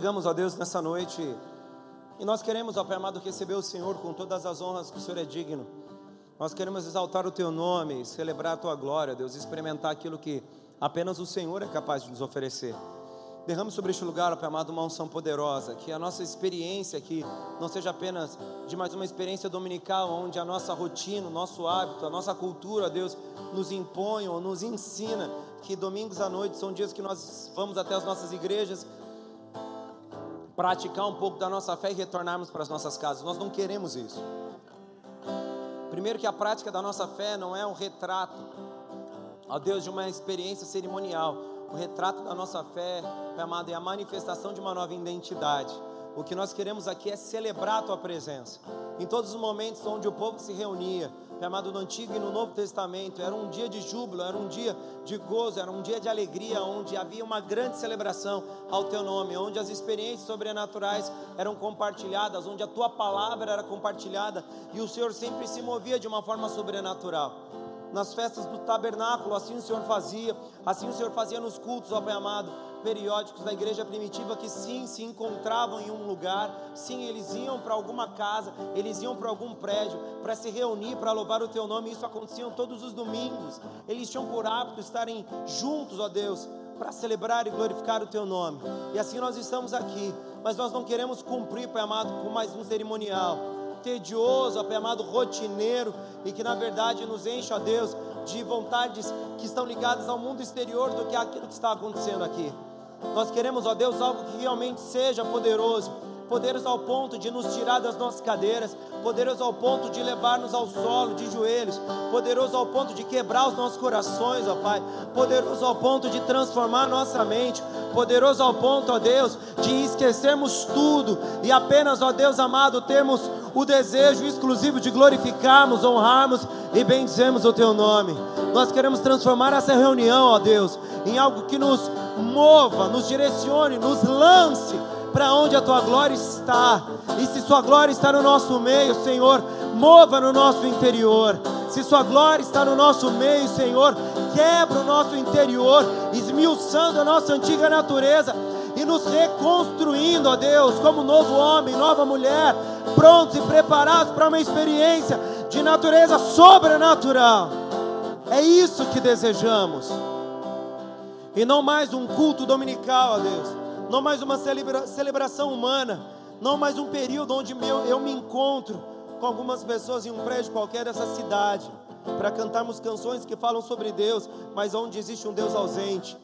Chegamos, ó Deus, nessa noite e nós queremos, ó Pai amado, receber o Senhor com todas as honras que o Senhor é digno. Nós queremos exaltar o Teu nome, celebrar a Tua glória, Deus, experimentar aquilo que apenas o Senhor é capaz de nos oferecer. Derrame sobre este lugar, ó Pai amado, uma unção poderosa, que a nossa experiência aqui não seja apenas de mais uma experiência dominical, onde a nossa rotina, o nosso hábito, a nossa cultura, Deus, nos impõe ou nos ensina que domingos à noite são dias que nós vamos até as nossas igrejas praticar um pouco da nossa fé e retornarmos para as nossas casas. Nós não queremos isso. Primeiro que a prática da nossa fé não é um retrato, ó Deus, de uma experiência cerimonial. O retrato da nossa fé, amado, é a manifestação de uma nova identidade. O que nós queremos aqui é celebrar a Tua presença. Em todos os momentos onde o povo se reunia, amado, no Antigo e no Novo Testamento, era um dia de júbilo, era um dia de gozo, era um dia de alegria, onde havia uma grande celebração ao Teu nome, onde as experiências sobrenaturais eram compartilhadas, onde a Tua palavra era compartilhada e o Senhor sempre se movia de uma forma sobrenatural nas festas do tabernáculo, assim o Senhor fazia, assim o Senhor fazia nos cultos, ó Pai amado periódicos da igreja primitiva que sim se encontravam em um lugar, sim eles iam para alguma casa, eles iam para algum prédio para se reunir para louvar o teu nome. Isso acontecia todos os domingos. Eles tinham por hábito estarem juntos, ó Deus, para celebrar e glorificar o teu nome. E assim nós estamos aqui, mas nós não queremos cumprir, Pai amado, com mais um cerimonial tedioso, Pai amado, rotineiro e que na verdade nos enche, ó Deus, de vontades que estão ligadas ao mundo exterior do que aquilo que está acontecendo aqui. Nós queremos, ó Deus, algo que realmente seja poderoso, poderoso ao ponto de nos tirar das nossas cadeiras, poderoso ao ponto de levar-nos ao solo de joelhos, poderoso ao ponto de quebrar os nossos corações, ó Pai, poderoso ao ponto de transformar nossa mente, poderoso ao ponto, ó Deus, de esquecermos tudo e apenas, ó Deus amado, termos o desejo exclusivo de glorificarmos, honrarmos e bendizemos o Teu nome. Nós queremos transformar essa reunião, ó Deus, em algo que nos mova, nos direcione, nos lance para onde a tua glória está. E se sua glória está no nosso meio, Senhor, mova no nosso interior. Se sua glória está no nosso meio, Senhor, quebra o nosso interior, esmiuçando a nossa antiga natureza e nos reconstruindo, ó Deus, como novo homem, nova mulher, prontos e preparados para uma experiência de natureza sobrenatural. É isso que desejamos e não mais um culto dominical, ó Deus, não mais uma celebra celebração humana, não mais um período onde eu, eu me encontro com algumas pessoas em um prédio qualquer dessa cidade, para cantarmos canções que falam sobre Deus, mas onde existe um Deus ausente.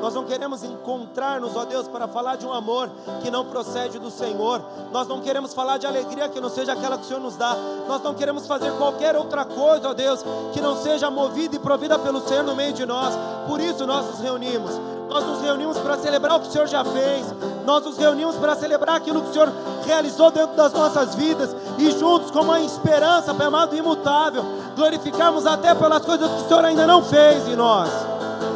Nós não queremos encontrar-nos, ó Deus, para falar de um amor que não procede do Senhor. Nós não queremos falar de alegria que não seja aquela que o Senhor nos dá. Nós não queremos fazer qualquer outra coisa, ó Deus, que não seja movida e provida pelo Senhor no meio de nós. Por isso nós nos reunimos. Nós nos reunimos para celebrar o que o Senhor já fez. Nós nos reunimos para celebrar aquilo que o Senhor realizou dentro das nossas vidas. E juntos, com uma esperança, Pai amado, imutável, glorificarmos até pelas coisas que o Senhor ainda não fez em nós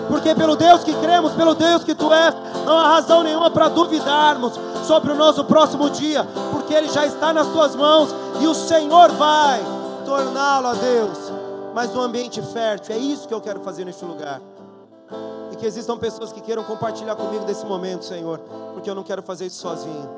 porque pelo Deus que cremos, pelo Deus que tu és, não há razão nenhuma para duvidarmos sobre o nosso próximo dia, porque ele já está nas tuas mãos e o Senhor vai torná-lo a Deus, mas um ambiente fértil. É isso que eu quero fazer neste lugar. Que existam pessoas que queiram compartilhar comigo desse momento, Senhor, porque eu não quero fazer isso sozinho.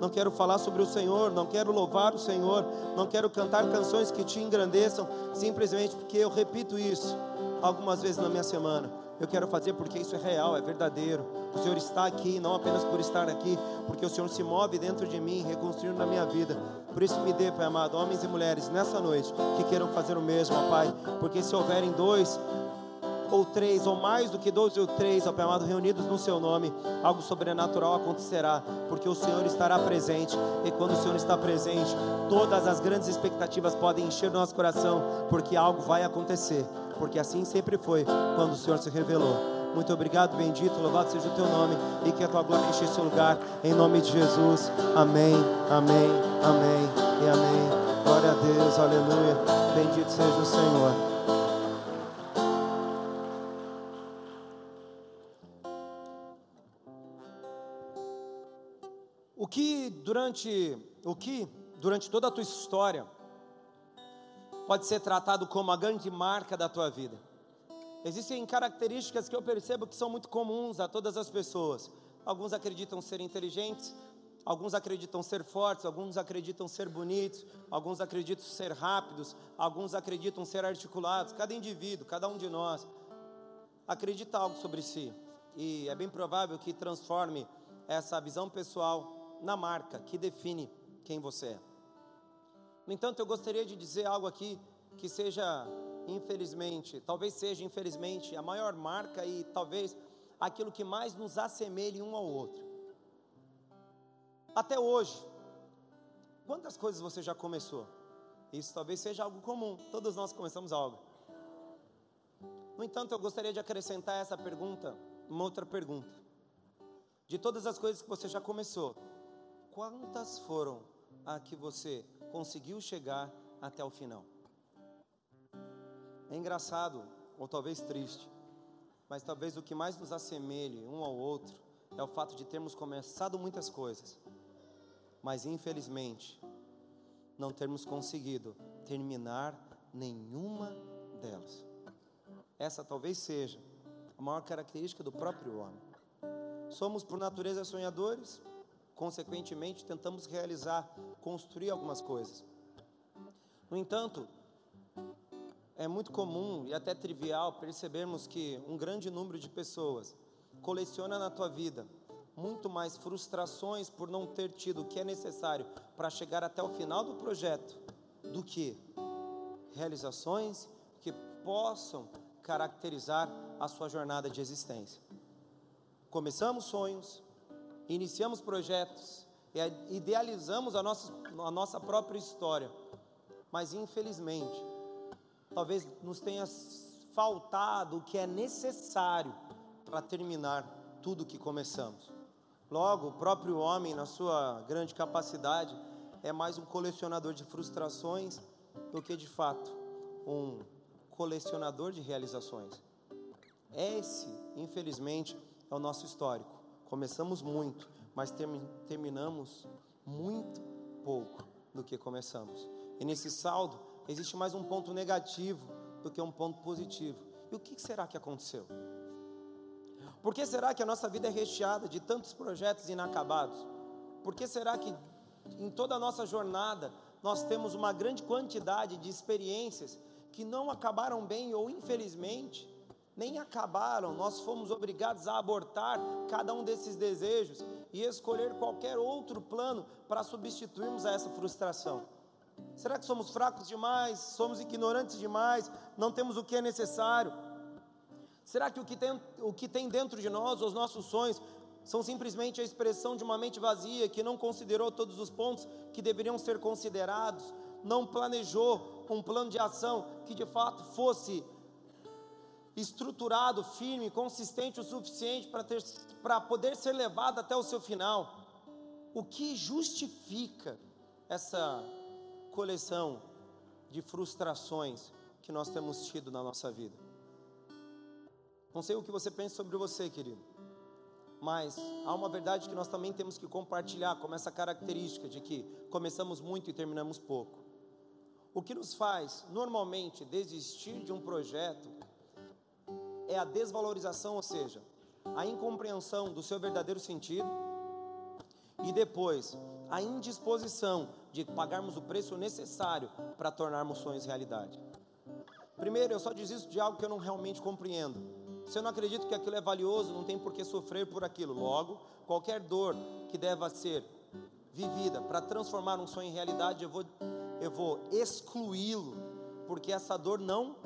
Não quero falar sobre o Senhor, não quero louvar o Senhor, não quero cantar canções que te engrandeçam, simplesmente porque eu repito isso algumas vezes na minha semana eu quero fazer porque isso é real, é verdadeiro. O Senhor está aqui, não apenas por estar aqui, porque o Senhor se move dentro de mim, reconstruindo na minha vida. Por isso me dê, Pai amado, homens e mulheres, nessa noite, que queiram fazer o mesmo, ó Pai. Porque se houverem dois ou três, ou mais do que dois ou três, ó Pai amado, reunidos no Seu nome, algo sobrenatural acontecerá, porque o Senhor estará presente, e quando o Senhor está presente, todas as grandes expectativas podem encher nosso coração, porque algo vai acontecer porque assim sempre foi quando o Senhor se revelou. Muito obrigado, bendito, louvado seja o teu nome e que a tua glória enche esse lugar, em nome de Jesus. Amém, amém, amém e amém. Glória a Deus, aleluia. Bendito seja o Senhor. Que durante o que durante toda a tua história pode ser tratado como a grande marca da tua vida. Existem características que eu percebo que são muito comuns a todas as pessoas. Alguns acreditam ser inteligentes, alguns acreditam ser fortes, alguns acreditam ser bonitos, alguns acreditam ser rápidos, alguns acreditam ser articulados. Cada indivíduo, cada um de nós, acredita algo sobre si. E é bem provável que transforme essa visão pessoal na marca que define quem você é. No entanto, eu gostaria de dizer algo aqui que seja, infelizmente, talvez seja, infelizmente, a maior marca e talvez aquilo que mais nos assemelhe um ao outro. Até hoje, quantas coisas você já começou? Isso talvez seja algo comum, todos nós começamos algo. No entanto, eu gostaria de acrescentar essa pergunta, uma outra pergunta. De todas as coisas que você já começou, quantas foram a que você conseguiu chegar até o final? É engraçado, ou talvez triste, mas talvez o que mais nos assemelhe um ao outro é o fato de termos começado muitas coisas, mas infelizmente não termos conseguido terminar nenhuma delas. Essa talvez seja a maior característica do próprio homem. Somos por natureza sonhadores, consequentemente tentamos realizar, construir algumas coisas. No entanto, é muito comum e até trivial percebermos que um grande número de pessoas coleciona na tua vida muito mais frustrações por não ter tido o que é necessário para chegar até o final do projeto do que realizações que possam caracterizar a sua jornada de existência. Começamos sonhos, iniciamos projetos, idealizamos a nossa, a nossa própria história, mas infelizmente talvez nos tenha faltado o que é necessário para terminar tudo que começamos. Logo, o próprio homem, na sua grande capacidade, é mais um colecionador de frustrações do que de fato um colecionador de realizações. Esse, infelizmente, é o nosso histórico. Começamos muito, mas terminamos muito pouco do que começamos. E nesse saldo, existe mais um ponto negativo do que um ponto positivo. E o que será que aconteceu? Por que será que a nossa vida é recheada de tantos projetos inacabados? Por que será que em toda a nossa jornada nós temos uma grande quantidade de experiências que não acabaram bem ou infelizmente nem acabaram, nós fomos obrigados a abortar cada um desses desejos e escolher qualquer outro plano para substituirmos a essa frustração. Será que somos fracos demais? Somos ignorantes demais? Não temos o que é necessário? Será que o que tem, o que tem dentro de nós, os nossos sonhos, são simplesmente a expressão de uma mente vazia que não considerou todos os pontos que deveriam ser considerados, não planejou um plano de ação que de fato fosse estruturado, firme, consistente o suficiente para poder ser levado até o seu final? O que justifica essa coleção de frustrações que nós temos tido na nossa vida. Não sei o que você pensa sobre você, querido, mas há uma verdade que nós também temos que compartilhar, como essa característica de que começamos muito e terminamos pouco. O que nos faz normalmente desistir de um projeto é a desvalorização, ou seja, a incompreensão do seu verdadeiro sentido e depois a indisposição de pagarmos o preço necessário para tornarmos sonhos realidade. Primeiro, eu só desisto de algo que eu não realmente compreendo. Se eu não acredito que aquilo é valioso, não tem por que sofrer por aquilo. Logo, qualquer dor que deva ser vivida para transformar um sonho em realidade, eu vou, eu vou excluí-lo, porque essa dor não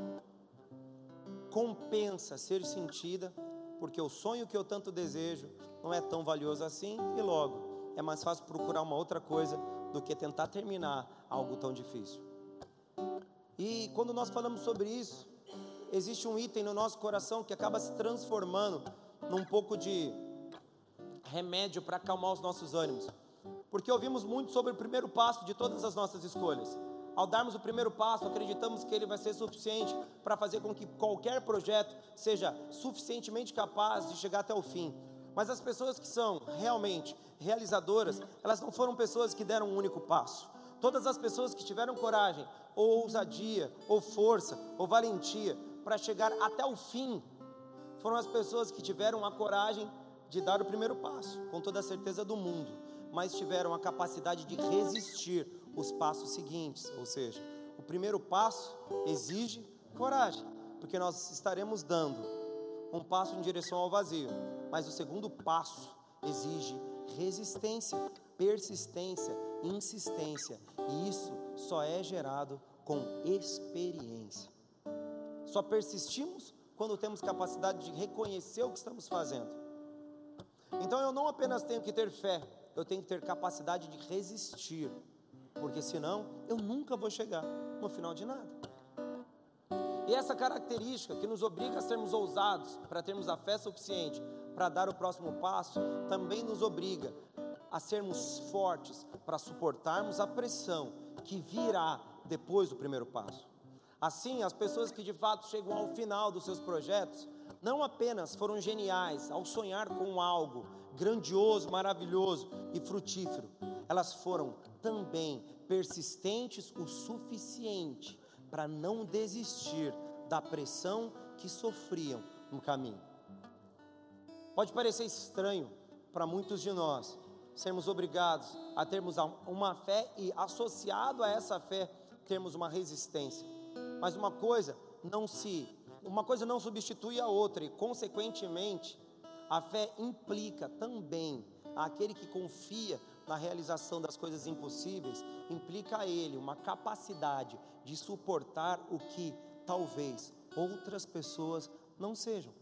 compensa ser sentida, porque o sonho que eu tanto desejo não é tão valioso assim, e logo é mais fácil procurar uma outra coisa do que tentar terminar algo tão difícil. E quando nós falamos sobre isso, existe um item no nosso coração que acaba se transformando num pouco de remédio para acalmar os nossos ânimos. Porque ouvimos muito sobre o primeiro passo de todas as nossas escolhas. Ao darmos o primeiro passo, acreditamos que ele vai ser suficiente para fazer com que qualquer projeto seja suficientemente capaz de chegar até o fim. Mas as pessoas que são realmente realizadoras, elas não foram pessoas que deram um único passo. Todas as pessoas que tiveram coragem, ou ousadia, ou força, ou valentia para chegar até o fim, foram as pessoas que tiveram a coragem de dar o primeiro passo, com toda a certeza do mundo, mas tiveram a capacidade de resistir os passos seguintes, ou seja, o primeiro passo exige coragem, porque nós estaremos dando um passo em direção ao vazio, mas o segundo passo exige resistência, persistência, insistência, e isso só é gerado com experiência. Só persistimos quando temos capacidade de reconhecer o que estamos fazendo. Então eu não apenas tenho que ter fé, eu tenho que ter capacidade de resistir, porque senão eu nunca vou chegar no final de nada. E essa característica que nos obriga a sermos ousados, para termos a fé suficiente para dar o próximo passo, também nos obriga a sermos fortes para suportarmos a pressão que virá depois do primeiro passo. Assim, as pessoas que de fato chegam ao final dos seus projetos não apenas foram geniais ao sonhar com algo grandioso, maravilhoso e frutífero, elas foram também persistentes o suficiente para não desistir da pressão que sofriam no caminho. Pode parecer estranho para muitos de nós sermos obrigados a termos uma fé e associado a essa fé termos uma resistência. Mas uma coisa não se, uma coisa não substitui a outra e consequentemente a fé implica também aquele que confia na realização das coisas impossíveis, implica a ele uma capacidade de suportar o que talvez outras pessoas não sejam.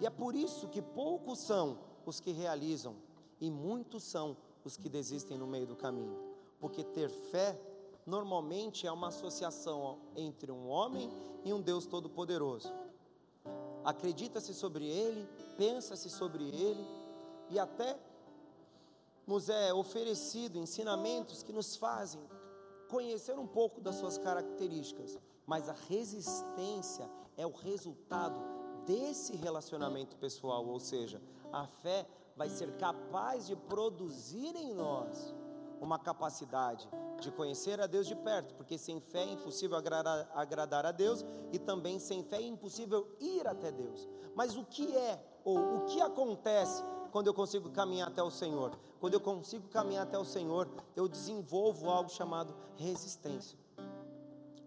E é por isso que poucos são os que realizam e muitos são os que desistem no meio do caminho, porque ter fé normalmente é uma associação entre um homem e um Deus todo-poderoso. Acredita-se sobre ele, pensa-se sobre ele e até nos é oferecido ensinamentos que nos fazem conhecer um pouco das suas características, mas a resistência é o resultado desse relacionamento pessoal, ou seja, a fé vai ser capaz de produzir em nós uma capacidade de conhecer a Deus de perto, porque sem fé é impossível agradar, agradar a Deus e também sem fé é impossível ir até Deus. Mas o que é ou o que acontece quando eu consigo caminhar até o Senhor? Quando eu consigo caminhar até o Senhor, eu desenvolvo algo chamado resistência.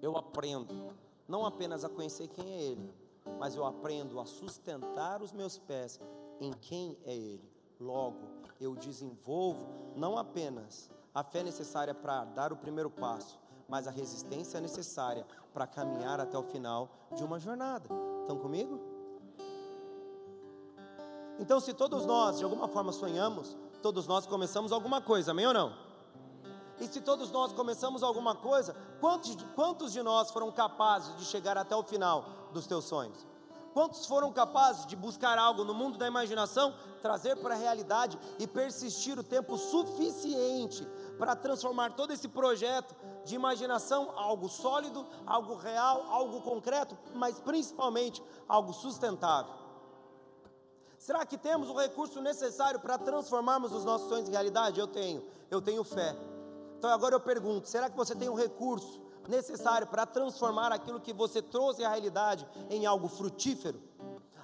Eu aprendo não apenas a conhecer quem é Ele, mas eu aprendo a sustentar os meus pés em quem é Ele. Logo, eu desenvolvo não apenas a fé necessária para dar o primeiro passo, mas a resistência necessária para caminhar até o final de uma jornada. Estão comigo? Então, se todos nós de alguma forma sonhamos, todos nós começamos alguma coisa, amém ou não? E se todos nós começamos alguma coisa, quantos, quantos de nós foram capazes de chegar até o final dos teus sonhos? Quantos foram capazes de buscar algo no mundo da imaginação, trazer para a realidade e persistir o tempo suficiente para transformar todo esse projeto de imaginação algo sólido, algo real, algo concreto, mas principalmente algo sustentável? Será que temos o recurso necessário para transformarmos os nossos sonhos em realidade? Eu tenho, eu tenho fé. Então agora eu pergunto: será que você tem o recurso necessário para transformar aquilo que você trouxe à realidade em algo frutífero.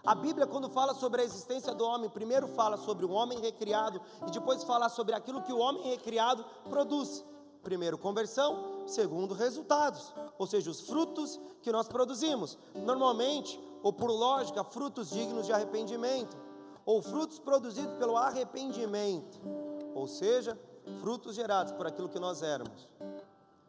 A Bíblia, quando fala sobre a existência do homem, primeiro fala sobre o homem recriado e depois fala sobre aquilo que o homem recriado produz. Primeiro, conversão, segundo, resultados, ou seja, os frutos que nós produzimos. Normalmente, ou por lógica, frutos dignos de arrependimento, ou frutos produzidos pelo arrependimento, ou seja, frutos gerados por aquilo que nós éramos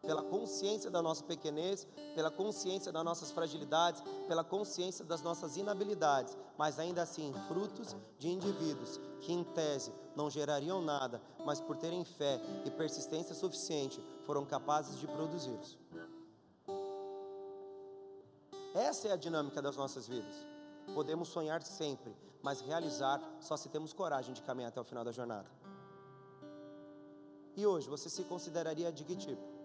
pela consciência da nossa pequenez, pela consciência das nossas fragilidades, pela consciência das nossas inabilidades, mas ainda assim frutos de indivíduos que, em tese, não gerariam nada, mas por terem fé e persistência suficiente, foram capazes de produzi-los. Essa é a dinâmica das nossas vidas. Podemos sonhar sempre, mas realizar só se temos coragem de caminhar até o final da jornada. E hoje, você se consideraria de que tipo?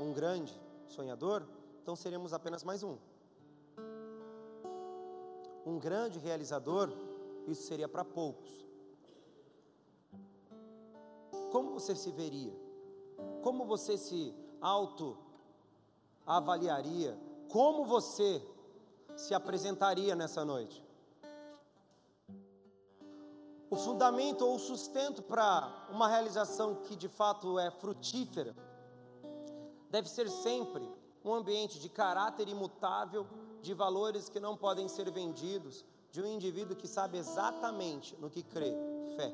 um grande sonhador, então seremos apenas mais um. Um grande realizador, isso seria para poucos. Como você se veria? Como você se auto avaliaria? Como você se apresentaria nessa noite? O fundamento ou o sustento para uma realização que de fato é frutífera deve ser sempre um ambiente de caráter imutável, de valores que não podem ser vendidos, de um indivíduo que sabe exatamente no que crê, fé.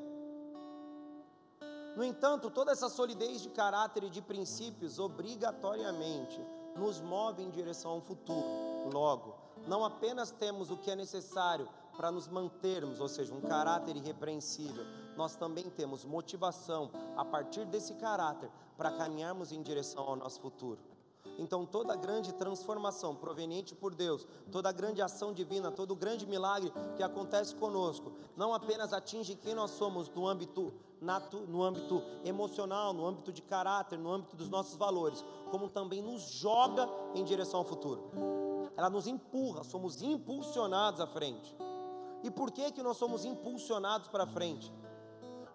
No entanto, toda essa solidez de caráter e de princípios obrigatoriamente nos move em direção a um futuro. Logo, não apenas temos o que é necessário para nos mantermos, ou seja, um caráter irrepreensível, nós também temos motivação a partir desse caráter para caminharmos em direção ao nosso futuro. Então, toda grande transformação proveniente por Deus, toda grande ação divina, todo grande milagre que acontece conosco, não apenas atinge quem nós somos no âmbito, no âmbito emocional, no âmbito de caráter, no âmbito dos nossos valores, como também nos joga em direção ao futuro. Ela nos empurra, somos impulsionados à frente. E por que, que nós somos impulsionados para frente?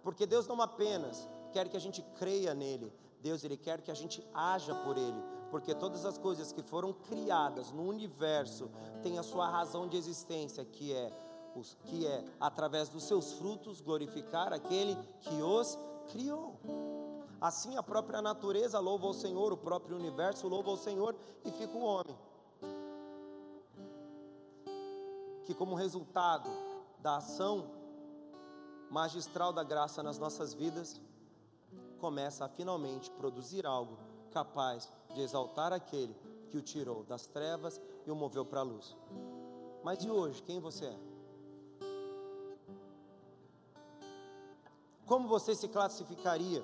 Porque Deus não apenas quer que a gente creia nele, Deus ele quer que a gente haja por ele, porque todas as coisas que foram criadas no universo têm a sua razão de existência, que é os, que é através dos seus frutos glorificar aquele que os criou. Assim a própria natureza louva o Senhor, o próprio universo louva o Senhor e fica o homem. que, como resultado da ação magistral da graça nas nossas vidas, começa a finalmente produzir algo capaz de exaltar aquele que o tirou das trevas e o moveu para a luz. Mas e hoje, quem você é? Como você se classificaria?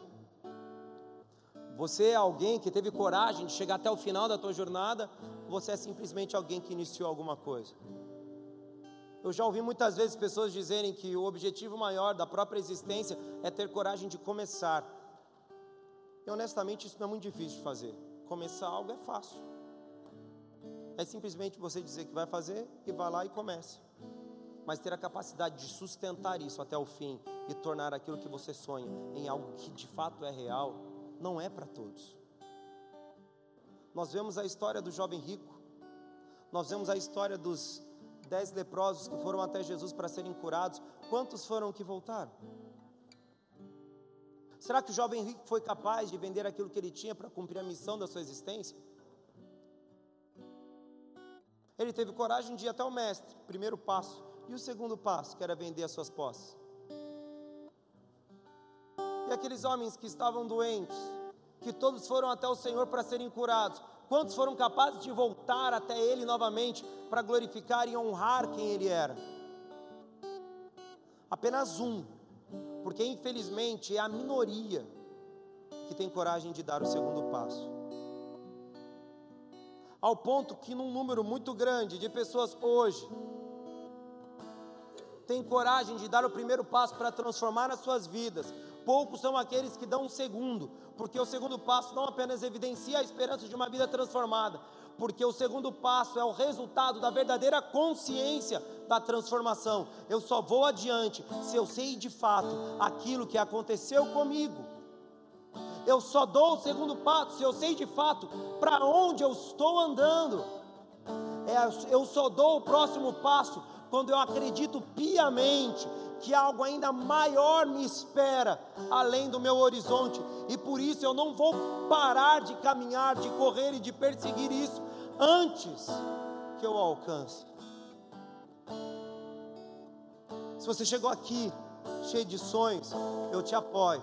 Você é alguém que teve coragem de chegar até o final da tua jornada? Ou você é simplesmente alguém que iniciou alguma coisa? Eu já ouvi muitas vezes pessoas dizerem que o objetivo maior da própria existência é ter coragem de começar. E honestamente isso não é muito difícil de fazer. Começar algo é fácil. É simplesmente você dizer que vai fazer e vai lá e comece. Mas ter a capacidade de sustentar isso até o fim e tornar aquilo que você sonha em algo que de fato é real, não é para todos. Nós vemos a história do jovem rico, nós vemos a história dos dez leprosos que foram até Jesus para serem curados, quantos foram que voltaram? Será que o jovem rico foi capaz de vender aquilo que ele tinha para cumprir a missão da sua existência? Ele teve coragem de ir até o mestre, primeiro passo. E o segundo passo, que era vender as suas posses. E aqueles homens que estavam doentes, que todos foram até o Senhor para serem curados, Quantos foram capazes de voltar até Ele novamente para glorificar e honrar quem Ele era? Apenas um, porque infelizmente é a minoria que tem coragem de dar o segundo passo. Ao ponto que, num número muito grande de pessoas hoje, tem coragem de dar o primeiro passo para transformar as suas vidas, poucos são aqueles que dão um segundo, porque o segundo passo não apenas evidencia a esperança de uma vida transformada, porque o segundo passo é o resultado da verdadeira consciência da transformação. Eu só vou adiante se eu sei de fato aquilo que aconteceu comigo. Eu só dou o segundo passo se eu sei de fato para onde eu estou andando. É, eu só dou o próximo passo quando eu acredito piamente que algo ainda maior me espera além do meu horizonte, e por isso eu não vou parar de caminhar, de correr e de perseguir isso antes que eu alcance. Se você chegou aqui cheio de sonhos, eu te apoio.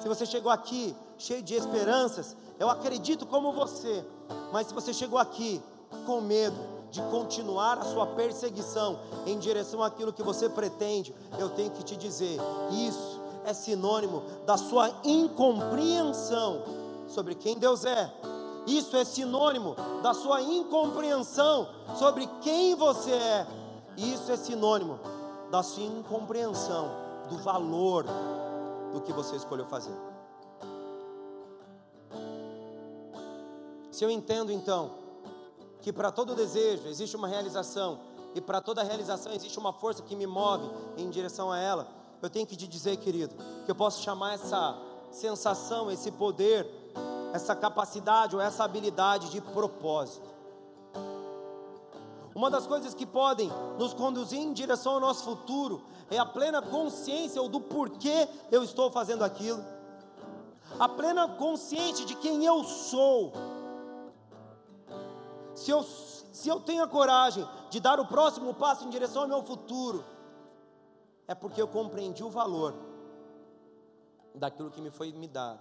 Se você chegou aqui cheio de esperanças, eu acredito como você. Mas se você chegou aqui com medo, de continuar a sua perseguição em direção àquilo que você pretende, eu tenho que te dizer: isso é sinônimo da sua incompreensão sobre quem Deus é. Isso é sinônimo da sua incompreensão sobre quem você é. Isso é sinônimo da sua incompreensão do valor do que você escolheu fazer. Se eu entendo então que para todo desejo existe uma realização e para toda realização existe uma força que me move em direção a ela. Eu tenho que te dizer, querido, que eu posso chamar essa sensação, esse poder, essa capacidade ou essa habilidade de propósito. Uma das coisas que podem nos conduzir em direção ao nosso futuro é a plena consciência ou do porquê eu estou fazendo aquilo. A plena consciência de quem eu sou. Se eu, se eu tenho a coragem de dar o próximo passo em direção ao meu futuro, é porque eu compreendi o valor daquilo que me foi me dado.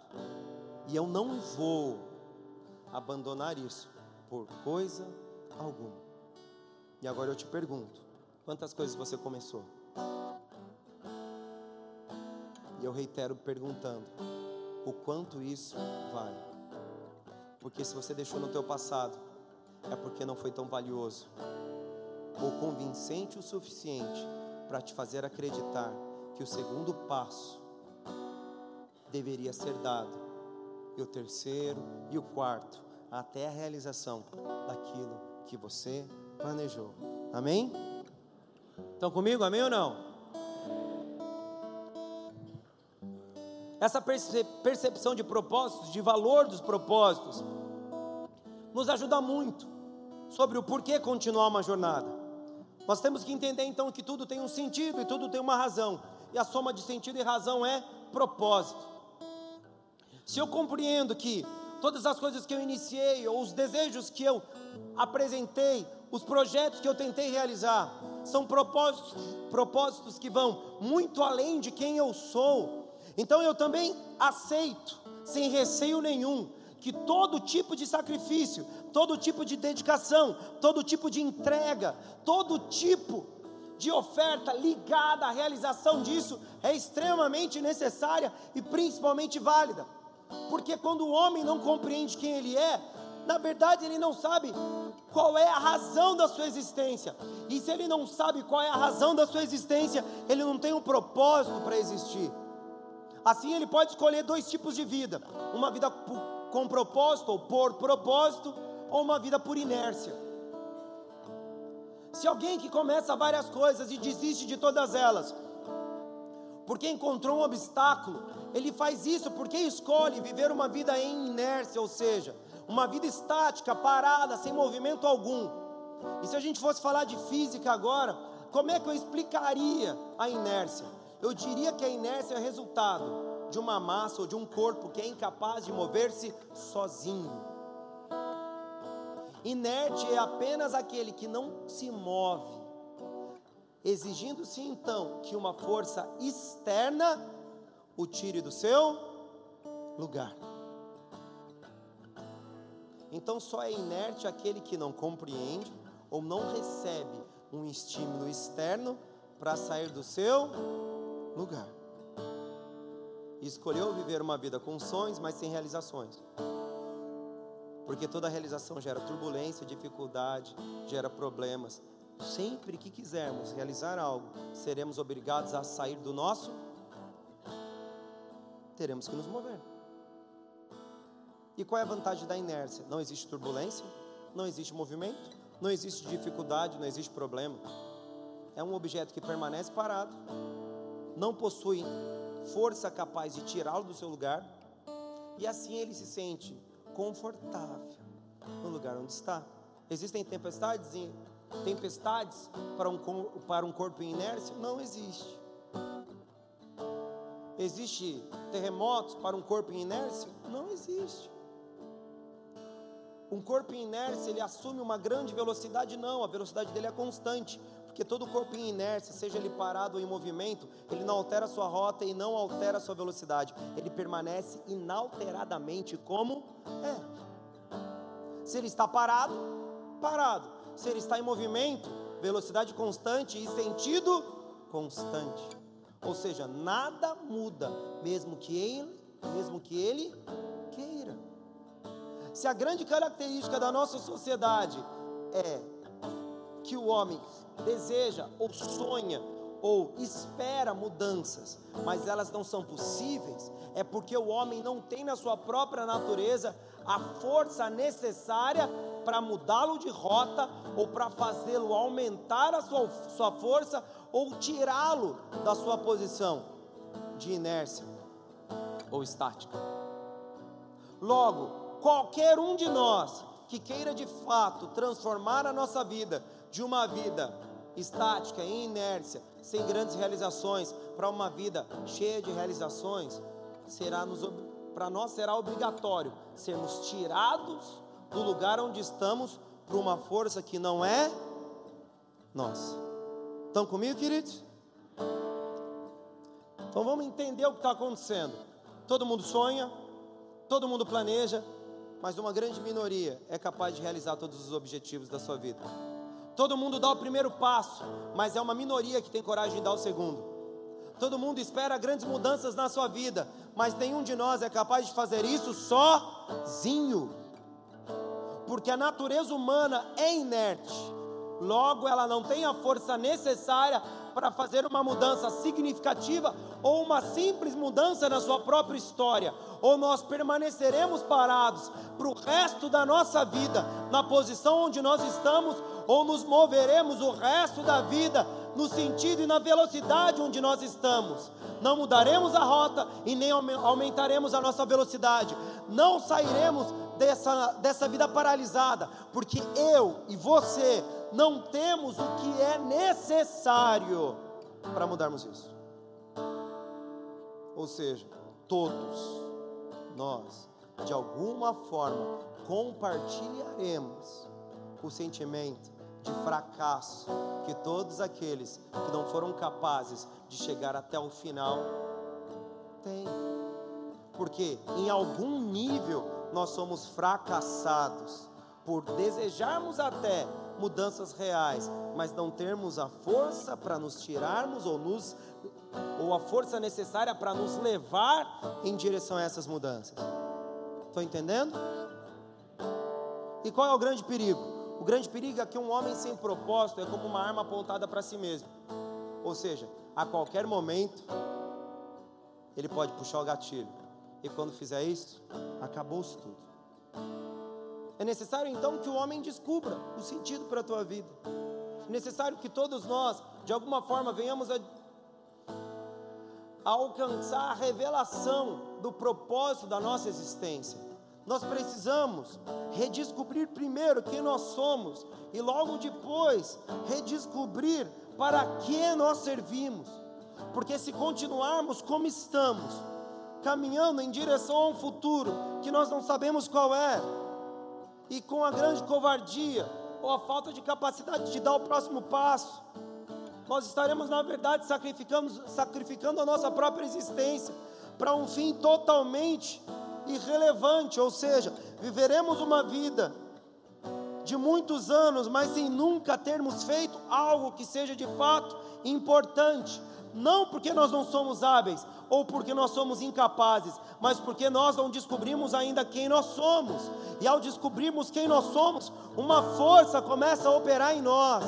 E eu não vou abandonar isso por coisa alguma. E agora eu te pergunto: quantas coisas você começou? E eu reitero perguntando: o quanto isso vale? Porque se você deixou no teu passado, é porque não foi tão valioso ou convincente o suficiente para te fazer acreditar que o segundo passo deveria ser dado, e o terceiro e o quarto, até a realização daquilo que você planejou. Amém? Estão comigo? Amém ou não? Essa percepção de propósitos, de valor dos propósitos, nos ajuda muito sobre o porquê continuar uma jornada. Nós temos que entender então que tudo tem um sentido e tudo tem uma razão, e a soma de sentido e razão é propósito. Se eu compreendo que todas as coisas que eu iniciei, ou os desejos que eu apresentei, os projetos que eu tentei realizar, são propósitos, propósitos que vão muito além de quem eu sou. Então eu também aceito, sem receio nenhum, que todo tipo de sacrifício, todo tipo de dedicação, todo tipo de entrega, todo tipo de oferta ligada à realização disso é extremamente necessária e principalmente válida. Porque quando o homem não compreende quem ele é, na verdade ele não sabe qual é a razão da sua existência. E se ele não sabe qual é a razão da sua existência, ele não tem um propósito para existir. Assim ele pode escolher dois tipos de vida: uma vida com propósito ou por propósito, ou uma vida por inércia. Se alguém que começa várias coisas e desiste de todas elas, porque encontrou um obstáculo, ele faz isso porque escolhe viver uma vida em inércia, ou seja, uma vida estática, parada, sem movimento algum. E se a gente fosse falar de física agora, como é que eu explicaria a inércia? Eu diria que a inércia é resultado de uma massa ou de um corpo que é incapaz de mover-se sozinho. Inerte é apenas aquele que não se move, exigindo-se então que uma força externa o tire do seu lugar. Então só é inerte aquele que não compreende ou não recebe um estímulo externo para sair do seu lugar. Escolheu viver uma vida com sonhos, mas sem realizações. Porque toda realização gera turbulência, dificuldade, gera problemas. Sempre que quisermos realizar algo, seremos obrigados a sair do nosso. Teremos que nos mover. E qual é a vantagem da inércia? Não existe turbulência, não existe movimento, não existe dificuldade, não existe problema. É um objeto que permanece parado, não possui força capaz de tirá-lo do seu lugar, e assim ele se sente confortável no lugar onde está. Existem tempestades, tempestades para um, para um corpo em inércia? Não existe. Existe terremotos para um corpo em inércia? Não existe. Um corpo em inércia, ele assume uma grande velocidade? Não, a velocidade dele é constante, porque todo corpo em inércia, seja ele parado ou em movimento, ele não altera sua rota e não altera sua velocidade, ele permanece inalteradamente como é. Se ele está parado, parado. Se ele está em movimento, velocidade constante e sentido constante. Ou seja, nada muda, mesmo que ele, mesmo que ele queira. Se a grande característica da nossa sociedade é que o homem deseja ou sonha ou espera mudanças, mas elas não são possíveis, é porque o homem não tem na sua própria natureza a força necessária para mudá-lo de rota ou para fazê-lo aumentar a sua, sua força ou tirá-lo da sua posição de inércia ou estática. Logo, qualquer um de nós que queira de fato transformar a nossa vida, de uma vida estática, em inércia, sem grandes realizações, para uma vida cheia de realizações, será para nós será obrigatório sermos tirados do lugar onde estamos por uma força que não é nossa. Estão comigo, queridos? Então vamos entender o que está acontecendo. Todo mundo sonha, todo mundo planeja, mas uma grande minoria é capaz de realizar todos os objetivos da sua vida. Todo mundo dá o primeiro passo, mas é uma minoria que tem coragem de dar o segundo. Todo mundo espera grandes mudanças na sua vida, mas nenhum de nós é capaz de fazer isso sozinho. Porque a natureza humana é inerte, logo ela não tem a força necessária para fazer uma mudança significativa ou uma simples mudança na sua própria história, ou nós permaneceremos parados para o resto da nossa vida na posição onde nós estamos, ou nos moveremos o resto da vida no sentido e na velocidade onde nós estamos. Não mudaremos a rota e nem aumentaremos a nossa velocidade. Não sairemos dessa, dessa vida paralisada, porque eu e você não temos o que é necessário para mudarmos isso. Ou seja, todos nós, de alguma forma, compartilharemos o sentimento de fracasso que todos aqueles que não foram capazes de chegar até o final têm. Porque em algum nível nós somos fracassados por desejarmos até mudanças reais, mas não termos a força para nos tirarmos ou nos ou a força necessária para nos levar em direção a essas mudanças. Estão entendendo? E qual é o grande perigo? O grande perigo é que um homem sem propósito é como uma arma apontada para si mesmo. Ou seja, a qualquer momento ele pode puxar o gatilho. E quando fizer isso, acabou-se tudo. É necessário então que o homem descubra o sentido para a tua vida. É necessário que todos nós, de alguma forma, venhamos a, a alcançar a revelação do propósito da nossa existência. Nós precisamos redescobrir primeiro quem nós somos e logo depois redescobrir para que nós servimos. Porque se continuarmos como estamos, caminhando em direção a um futuro que nós não sabemos qual é, e com a grande covardia ou a falta de capacidade de dar o próximo passo, nós estaremos, na verdade, sacrificando, sacrificando a nossa própria existência para um fim totalmente irrelevante, ou seja, viveremos uma vida de muitos anos, mas sem nunca termos feito algo que seja de fato importante, não porque nós não somos hábeis ou porque nós somos incapazes, mas porque nós não descobrimos ainda quem nós somos. E ao descobrirmos quem nós somos, uma força começa a operar em nós,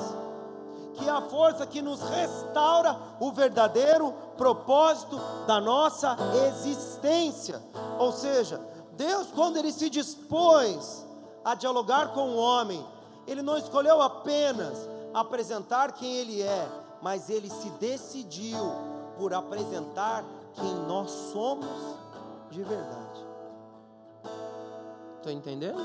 que é a força que nos restaura o verdadeiro propósito da nossa existência. Ou seja, Deus, quando Ele se dispôs a dialogar com o homem, Ele não escolheu apenas apresentar quem Ele é, mas Ele se decidiu por apresentar quem nós somos de verdade. Estou entendendo?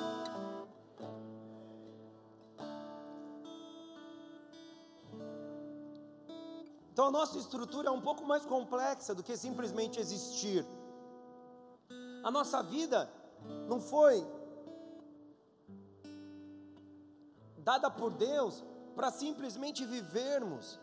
Então a nossa estrutura é um pouco mais complexa do que simplesmente existir. A nossa vida não foi dada por Deus para simplesmente vivermos.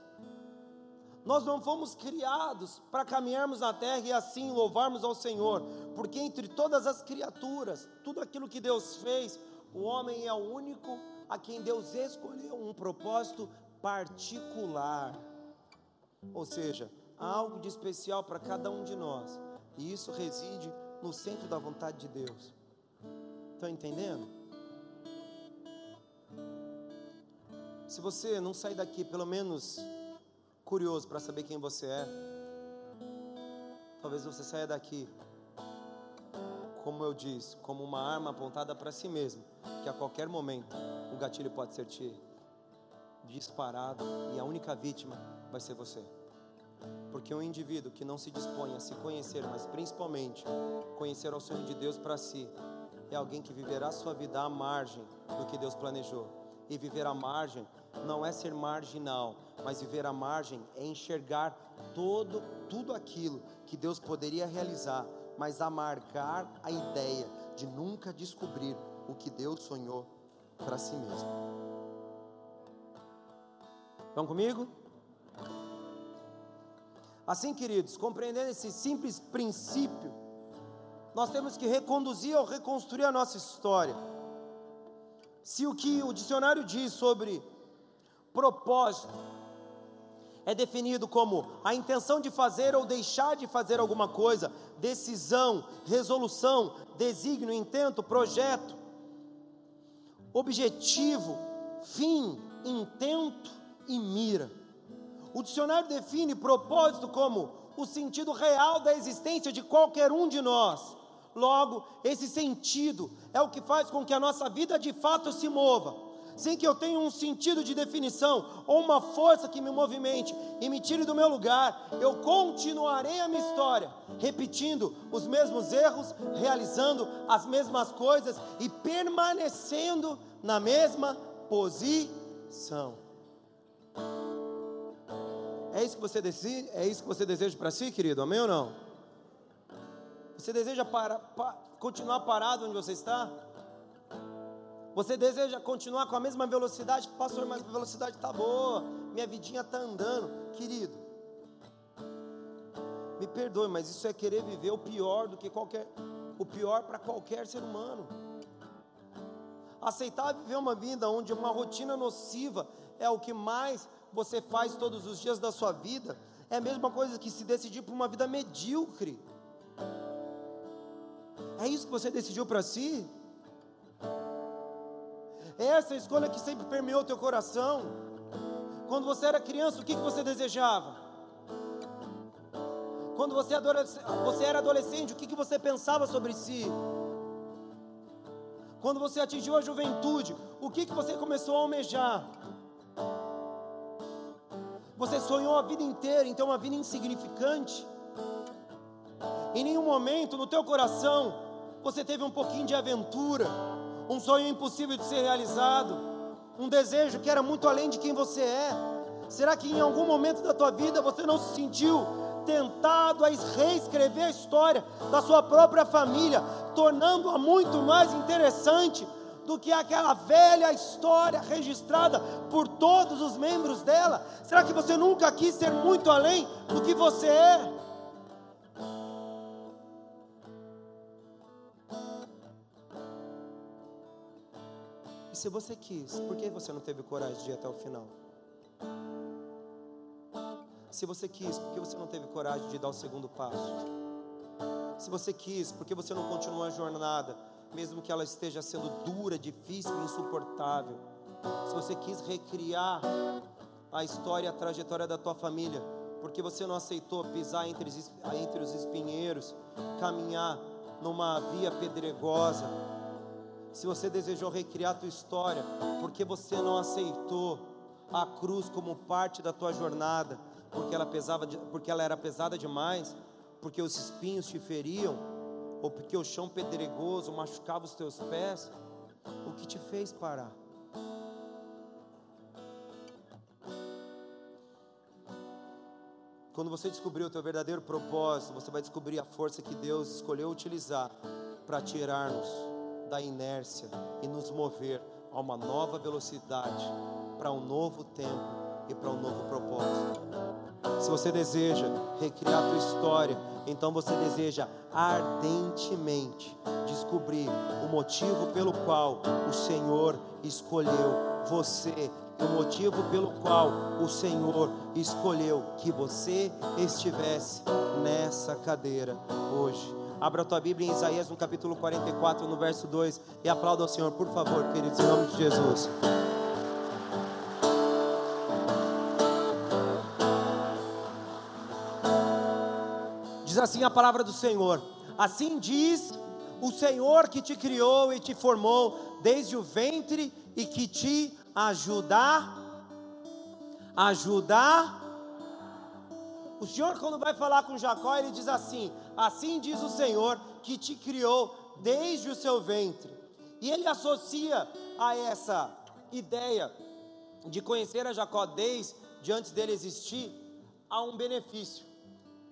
Nós não fomos criados para caminharmos na terra e assim louvarmos ao Senhor, porque entre todas as criaturas, tudo aquilo que Deus fez, o homem é o único a quem Deus escolheu um propósito particular. Ou seja, algo de especial para cada um de nós, e isso reside no centro da vontade de Deus. Estão entendendo? Se você não sair daqui pelo menos curioso para saber quem você é, talvez você saia daqui, como eu disse, como uma arma apontada para si mesmo, que a qualquer momento o gatilho pode ser te disparado e a única vítima vai ser você. Porque um indivíduo que não se dispõe a se conhecer, mas principalmente conhecer o sonho de Deus para si, é alguém que viverá sua vida à margem do que Deus planejou. E viver à margem não é ser marginal, mas viver à margem é enxergar todo tudo aquilo que Deus poderia realizar, mas amargar a ideia de nunca descobrir o que Deus sonhou para si mesmo. Estão comigo? Assim, queridos, compreendendo esse simples princípio, nós temos que reconduzir ou reconstruir a nossa história. Se o que o dicionário diz sobre propósito é definido como a intenção de fazer ou deixar de fazer alguma coisa, decisão, resolução, desígnio, intento, projeto, objetivo, fim, intento e mira. O dicionário define propósito como o sentido real da existência de qualquer um de nós. Logo, esse sentido é o que faz com que a nossa vida de fato se mova sem que eu tenha um sentido de definição ou uma força que me movimente e me tire do meu lugar, eu continuarei a minha história, repetindo os mesmos erros, realizando as mesmas coisas e permanecendo na mesma posição. É isso que você deseja, é isso que você deseja para si, querido? Amém ou não? Você deseja para, continuar parado onde você está? Você deseja continuar com a mesma velocidade? Pastor, mas a velocidade está boa, minha vidinha está andando. Querido, me perdoe, mas isso é querer viver o pior do que qualquer, o pior para qualquer ser humano. Aceitar viver uma vida onde uma rotina nociva é o que mais você faz todos os dias da sua vida, é a mesma coisa que se decidir por uma vida medíocre. É isso que você decidiu para si? É essa escolha que sempre permeou teu coração. Quando você era criança, o que, que você desejava? Quando você, você era adolescente, o que, que você pensava sobre si? Quando você atingiu a juventude, o que, que você começou a almejar? Você sonhou a vida inteira, então uma vida insignificante. Em nenhum momento no teu coração você teve um pouquinho de aventura um sonho impossível de ser realizado, um desejo que era muito além de quem você é. Será que em algum momento da tua vida você não se sentiu tentado a reescrever a história da sua própria família, tornando-a muito mais interessante do que aquela velha história registrada por todos os membros dela? Será que você nunca quis ser muito além do que você é? se você quis, por que você não teve coragem de ir até o final? Se você quis, por que você não teve coragem de dar o segundo passo? Se você quis, por que você não continua a jornada, mesmo que ela esteja sendo dura, difícil, insuportável? Se você quis recriar a história, a trajetória da tua família, porque você não aceitou pisar entre, entre os espinheiros, caminhar numa via pedregosa, se você desejou recriar a tua história, porque você não aceitou a cruz como parte da tua jornada, porque ela pesava, porque ela era pesada demais, porque os espinhos te feriam, ou porque o chão pedregoso machucava os teus pés, o que te fez parar? Quando você descobrir o teu verdadeiro propósito, você vai descobrir a força que Deus escolheu utilizar para tirar-nos da inércia e nos mover a uma nova velocidade, para um novo tempo e para um novo propósito. Se você deseja recriar a tua história, então você deseja ardentemente descobrir o motivo pelo qual o Senhor escolheu você o motivo pelo qual o Senhor escolheu que você estivesse nessa cadeira hoje. Abra a tua Bíblia em Isaías no capítulo 44, no verso 2 e aplauda ao Senhor, por favor, queridos, em nome de Jesus. Assim a palavra do Senhor: Assim diz o Senhor que te criou e te formou desde o ventre e que te ajudar, ajudar o Senhor, quando vai falar com Jacó, ele diz assim: Assim diz o Senhor que te criou desde o seu ventre. E ele associa a essa ideia de conhecer a Jacó desde antes dele existir, há um benefício.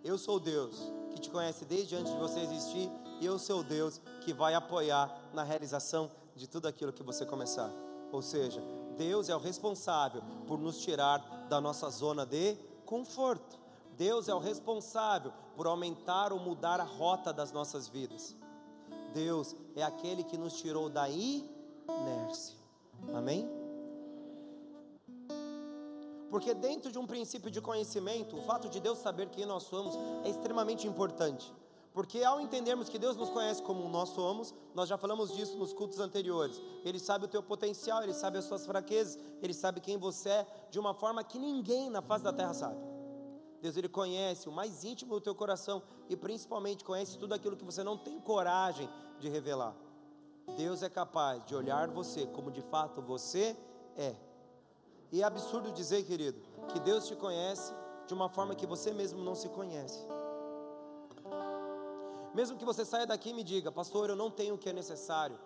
Eu sou Deus que te conhece desde antes de você existir, e eu sou Deus que vai apoiar na realização de tudo aquilo que você começar. Ou seja, Deus é o responsável por nos tirar da nossa zona de conforto. Deus é o responsável por aumentar ou mudar a rota das nossas vidas. Deus é aquele que nos tirou da inércia. Amém? Porque dentro de um princípio de conhecimento, o fato de Deus saber quem nós somos é extremamente importante. Porque ao entendermos que Deus nos conhece como nós somos, nós já falamos disso nos cultos anteriores. Ele sabe o teu potencial, ele sabe as suas fraquezas, ele sabe quem você é de uma forma que ninguém na face da terra sabe. Deus ele conhece o mais íntimo do teu coração e principalmente conhece tudo aquilo que você não tem coragem de revelar. Deus é capaz de olhar você como de fato você é. E é absurdo dizer, querido, que Deus te conhece de uma forma que você mesmo não se conhece. Mesmo que você saia daqui e me diga, pastor, eu não tenho o que é necessário.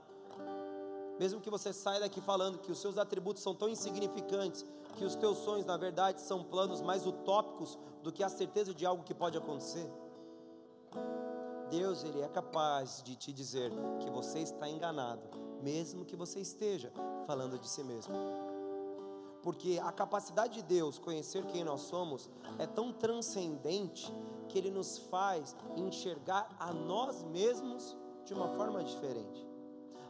Mesmo que você saia daqui falando que os seus atributos são tão insignificantes, que os teus sonhos, na verdade, são planos mais utópicos do que a certeza de algo que pode acontecer. Deus, Ele é capaz de te dizer que você está enganado, mesmo que você esteja falando de si mesmo. Porque a capacidade de Deus conhecer quem nós somos é tão transcendente que Ele nos faz enxergar a nós mesmos de uma forma diferente.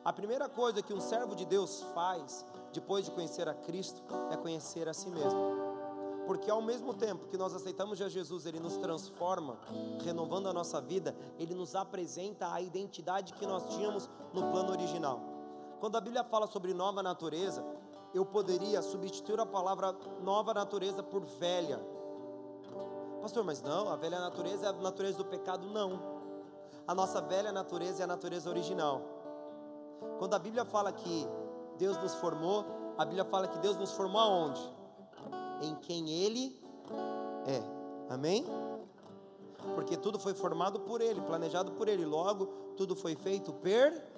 A primeira coisa que um servo de Deus faz depois de conhecer a Cristo é conhecer a si mesmo. Porque ao mesmo tempo que nós aceitamos Jesus, Ele nos transforma, renovando a nossa vida, Ele nos apresenta a identidade que nós tínhamos no plano original. Quando a Bíblia fala sobre nova natureza, eu poderia substituir a palavra nova natureza por velha. Pastor, mas não, a velha natureza é a natureza do pecado? Não. A nossa velha natureza é a natureza original. Quando a Bíblia fala que Deus nos formou, a Bíblia fala que Deus nos formou aonde? Em quem Ele é. Amém? Porque tudo foi formado por Ele, planejado por Ele, logo tudo foi feito per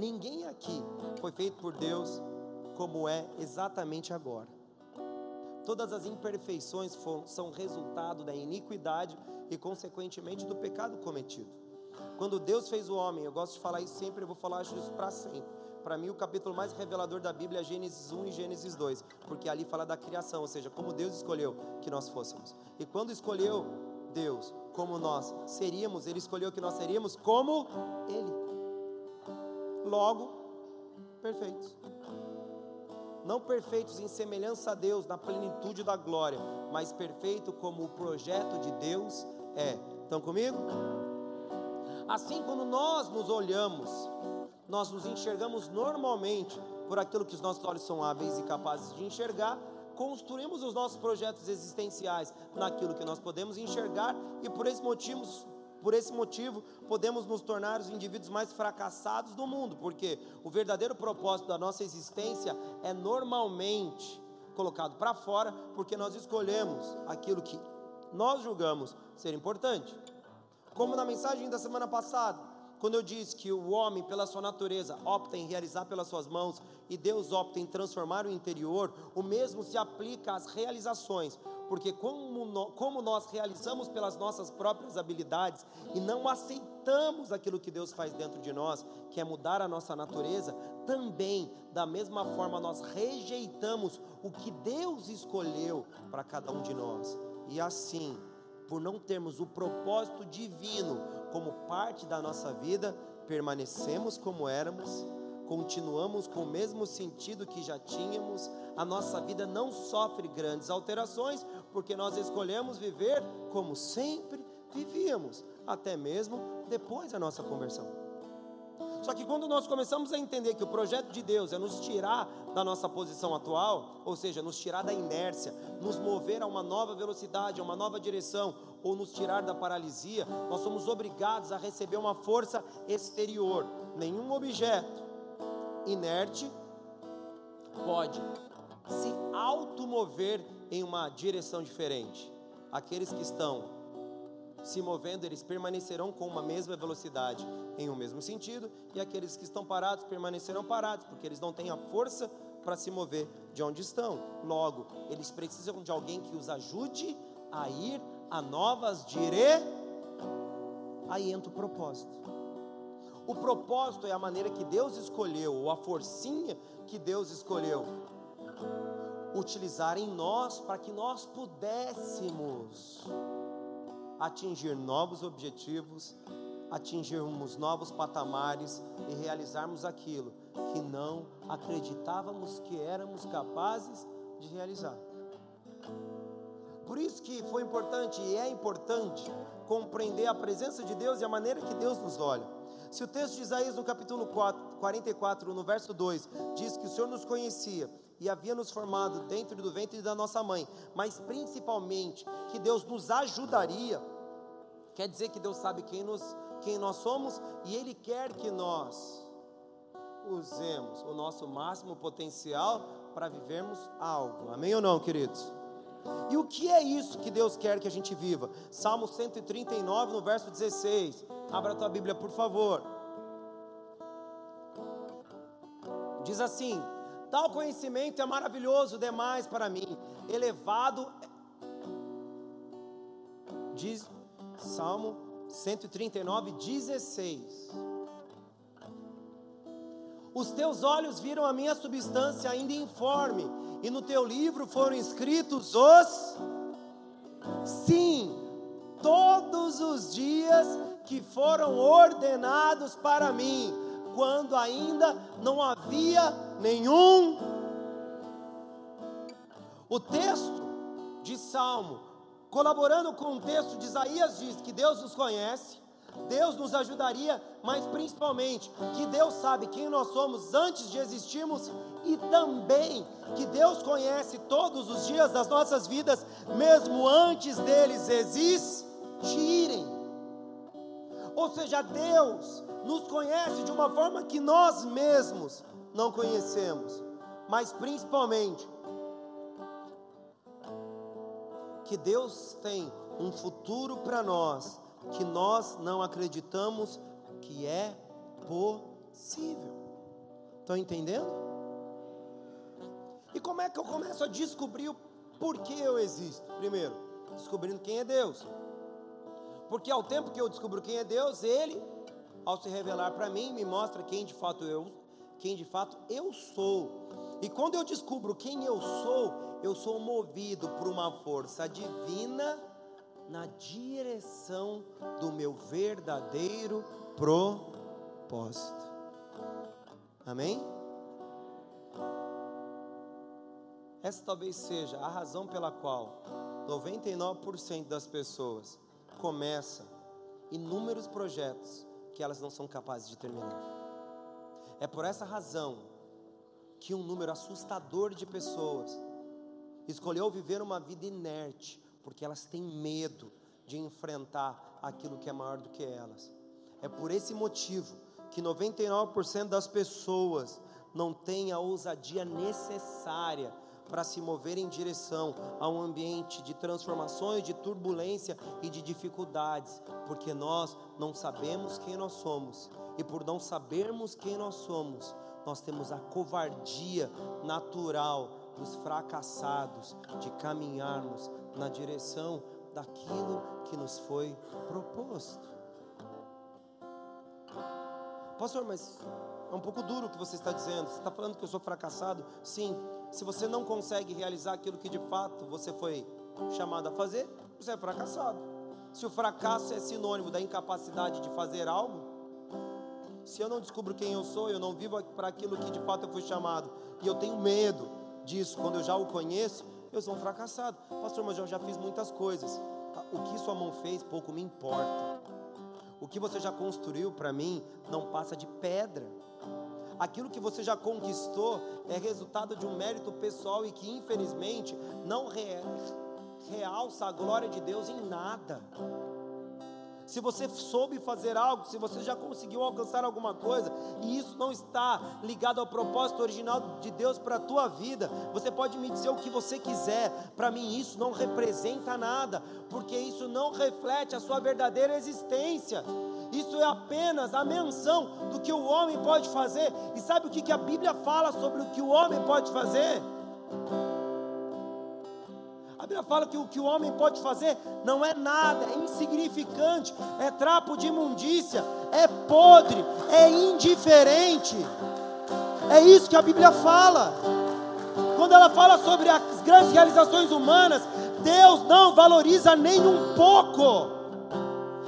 Ninguém aqui foi feito por Deus como é exatamente agora. Todas as imperfeições são resultado da iniquidade e, consequentemente, do pecado cometido. Quando Deus fez o homem, eu gosto de falar isso sempre, eu vou falar isso para sempre. Para mim, o capítulo mais revelador da Bíblia é Gênesis 1 e Gênesis 2, porque ali fala da criação, ou seja, como Deus escolheu que nós fôssemos. E quando escolheu Deus como nós seríamos, Ele escolheu que nós seríamos como Ele logo perfeitos. Não perfeitos em semelhança a Deus, na plenitude da glória, mas perfeito como o projeto de Deus é. Estão comigo? Assim, quando nós nos olhamos, nós nos enxergamos normalmente por aquilo que os nossos olhos são hábeis e capazes de enxergar, construímos os nossos projetos existenciais naquilo que nós podemos enxergar e por esse motivo por esse motivo, podemos nos tornar os indivíduos mais fracassados do mundo, porque o verdadeiro propósito da nossa existência é normalmente colocado para fora, porque nós escolhemos aquilo que nós julgamos ser importante. Como na mensagem da semana passada, quando eu disse que o homem, pela sua natureza, opta em realizar pelas suas mãos e Deus opta em transformar o interior, o mesmo se aplica às realizações porque como, como nós realizamos pelas nossas próprias habilidades e não aceitamos aquilo que Deus faz dentro de nós, que é mudar a nossa natureza, também, da mesma forma, nós rejeitamos o que Deus escolheu para cada um de nós. E assim, por não termos o propósito divino como parte da nossa vida, permanecemos como éramos continuamos com o mesmo sentido que já tínhamos, a nossa vida não sofre grandes alterações, porque nós escolhemos viver como sempre vivíamos, até mesmo depois da nossa conversão. Só que quando nós começamos a entender que o projeto de Deus é nos tirar da nossa posição atual, ou seja, nos tirar da inércia, nos mover a uma nova velocidade, a uma nova direção, ou nos tirar da paralisia, nós somos obrigados a receber uma força exterior. Nenhum objeto, inerte pode se automover em uma direção diferente. Aqueles que estão se movendo, eles permanecerão com uma mesma velocidade em um mesmo sentido, e aqueles que estão parados permanecerão parados, porque eles não têm a força para se mover de onde estão. Logo, eles precisam de alguém que os ajude a ir a novas direções. Aí entra o propósito. O propósito é a maneira que Deus escolheu, ou a forcinha que Deus escolheu, utilizar em nós para que nós pudéssemos atingir novos objetivos, atingirmos novos patamares e realizarmos aquilo que não acreditávamos que éramos capazes de realizar. Por isso que foi importante e é importante compreender a presença de Deus e a maneira que Deus nos olha. Se o texto de Isaías no capítulo 4, 44, no verso 2, diz que o Senhor nos conhecia e havia nos formado dentro do ventre da nossa mãe, mas principalmente que Deus nos ajudaria. Quer dizer que Deus sabe quem, nos, quem nós somos e Ele quer que nós usemos o nosso máximo potencial para vivermos algo. Amém ou não, queridos? E o que é isso que Deus quer que a gente viva? Salmo 139, no verso 16. Abra a tua Bíblia, por favor. Diz assim: Tal conhecimento é maravilhoso demais para mim, elevado. Diz Salmo 139, 16. Os teus olhos viram a minha substância ainda informe, e no teu livro foram escritos os. Sim, todos os dias que foram ordenados para mim, quando ainda não havia nenhum. O texto de Salmo, colaborando com o texto de Isaías, diz que Deus nos conhece, Deus nos ajudaria, mas principalmente que Deus sabe quem nós somos antes de existirmos e também que Deus conhece todos os dias das nossas vidas, mesmo antes deles existirem. Ou seja, Deus nos conhece de uma forma que nós mesmos não conhecemos, mas principalmente que Deus tem um futuro para nós que nós não acreditamos que é possível. Estão entendendo? E como é que eu começo a descobrir o porquê eu existo? Primeiro, descobrindo quem é Deus. Porque ao tempo que eu descubro quem é Deus, Ele, ao se revelar para mim, me mostra quem de fato eu, quem de fato eu sou. E quando eu descubro quem eu sou, eu sou movido por uma força divina na direção do meu verdadeiro propósito. Amém? Essa talvez seja a razão pela qual 99% das pessoas começam inúmeros projetos que elas não são capazes de terminar. É por essa razão que um número assustador de pessoas escolheu viver uma vida inerte, porque elas têm medo de enfrentar aquilo que é maior do que elas. É por esse motivo que 99% das pessoas não têm a ousadia necessária para se mover em direção a um ambiente de transformações, de turbulência e de dificuldades, porque nós não sabemos quem nós somos, e por não sabermos quem nós somos, nós temos a covardia natural dos fracassados de caminharmos na direção daquilo que nos foi proposto. Pastor, mas é um pouco duro o que você está dizendo. Você está falando que eu sou fracassado? Sim. Se você não consegue realizar aquilo que de fato você foi chamado a fazer, você é fracassado. Se o fracasso é sinônimo da incapacidade de fazer algo, se eu não descubro quem eu sou, eu não vivo para aquilo que de fato eu fui chamado, e eu tenho medo disso quando eu já o conheço, eu sou um fracassado. Pastor, mas eu já fiz muitas coisas. O que sua mão fez, pouco me importa. O que você já construiu para mim não passa de pedra. Aquilo que você já conquistou é resultado de um mérito pessoal e que infelizmente não re realça a glória de Deus em nada. Se você soube fazer algo, se você já conseguiu alcançar alguma coisa, e isso não está ligado ao propósito original de Deus para a tua vida, você pode me dizer o que você quiser, para mim isso não representa nada, porque isso não reflete a sua verdadeira existência. Isso é apenas a menção do que o homem pode fazer. E sabe o que, a Bíblia fala sobre o que o homem pode fazer? Bíblia fala que o que o homem pode fazer não é nada, é insignificante, é trapo de imundícia, é podre, é indiferente. É isso que a Bíblia fala. Quando ela fala sobre as grandes realizações humanas, Deus não valoriza nem um pouco.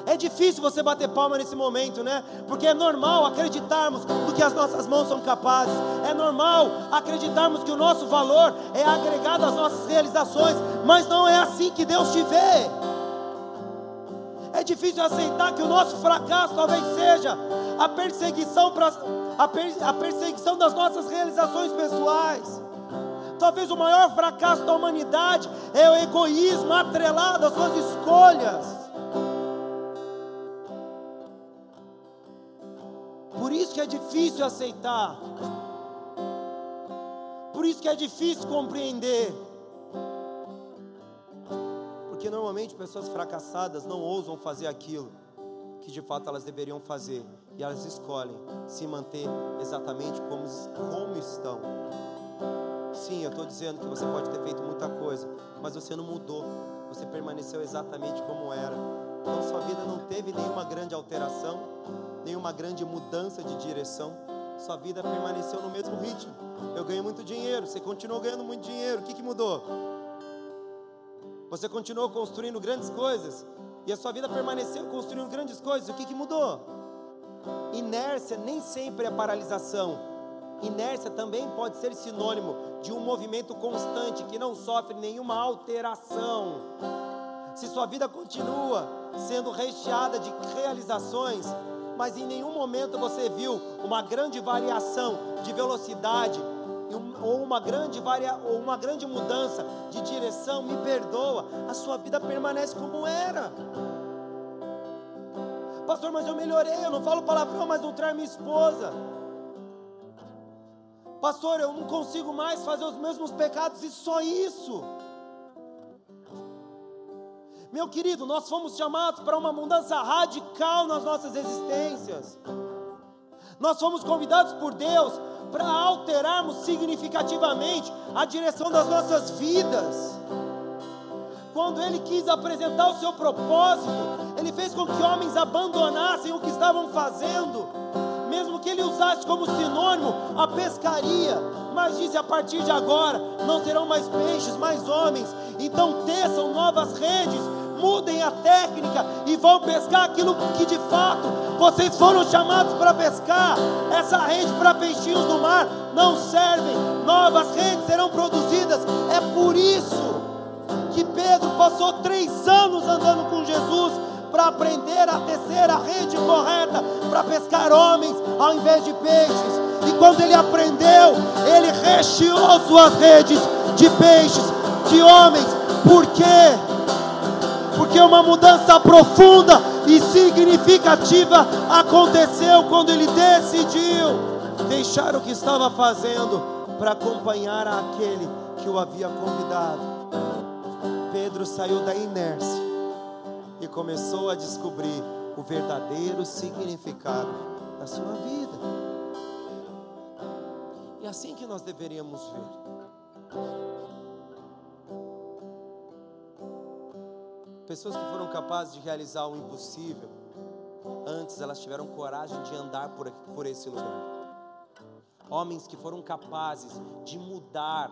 É difícil você bater palma nesse momento, né? Porque é normal acreditarmos do que as nossas mãos são capazes. É normal acreditarmos que o nosso valor é agregado às nossas realizações, mas não é assim que Deus te vê. É difícil aceitar que o nosso fracasso talvez seja a perseguição, a, per, a perseguição das nossas realizações pessoais. Talvez o maior fracasso da humanidade é o egoísmo atrelado às suas escolhas. É difícil aceitar. Por isso que é difícil compreender. Porque normalmente pessoas fracassadas não ousam fazer aquilo que de fato elas deveriam fazer. E elas escolhem se manter exatamente como, como estão. Sim, eu estou dizendo que você pode ter feito muita coisa, mas você não mudou. Você permaneceu exatamente como era. Então sua vida não teve nenhuma grande alteração nenhuma grande mudança de direção, sua vida permaneceu no mesmo ritmo. Eu ganhei muito dinheiro, você continuou ganhando muito dinheiro, o que, que mudou? Você continuou construindo grandes coisas e a sua vida permaneceu construindo grandes coisas, o que, que mudou? Inércia nem sempre é paralisação. Inércia também pode ser sinônimo de um movimento constante que não sofre nenhuma alteração. Se sua vida continua sendo recheada de realizações, mas em nenhum momento você viu uma grande variação de velocidade ou uma grande varia, ou uma grande mudança de direção, me perdoa, a sua vida permanece como era. Pastor, mas eu melhorei, eu não falo palavrão, mas não traio minha esposa. Pastor, eu não consigo mais fazer os mesmos pecados e só isso. Meu querido, nós fomos chamados para uma mudança radical nas nossas existências. Nós fomos convidados por Deus para alterarmos significativamente a direção das nossas vidas. Quando Ele quis apresentar o seu propósito, Ele fez com que homens abandonassem o que estavam fazendo, mesmo que Ele usasse como sinônimo a pescaria, mas disse: a partir de agora não serão mais peixes, mais homens, então teçam novas redes mudem a técnica e vão pescar aquilo que de fato vocês foram chamados para pescar. Essa rede para peixinhos no mar não servem, novas redes serão produzidas. É por isso que Pedro passou três anos andando com Jesus para aprender a tecer a rede correta para pescar homens ao invés de peixes. E quando ele aprendeu, ele recheou suas redes de peixes, de homens. Por quê? Porque uma mudança profunda e significativa aconteceu quando ele decidiu deixar o que estava fazendo para acompanhar aquele que o havia convidado. Pedro saiu da inércia e começou a descobrir o verdadeiro significado da sua vida. E é assim que nós deveríamos ver. Pessoas que foram capazes de realizar o impossível, antes elas tiveram coragem de andar por, por esse lugar. Homens que foram capazes de mudar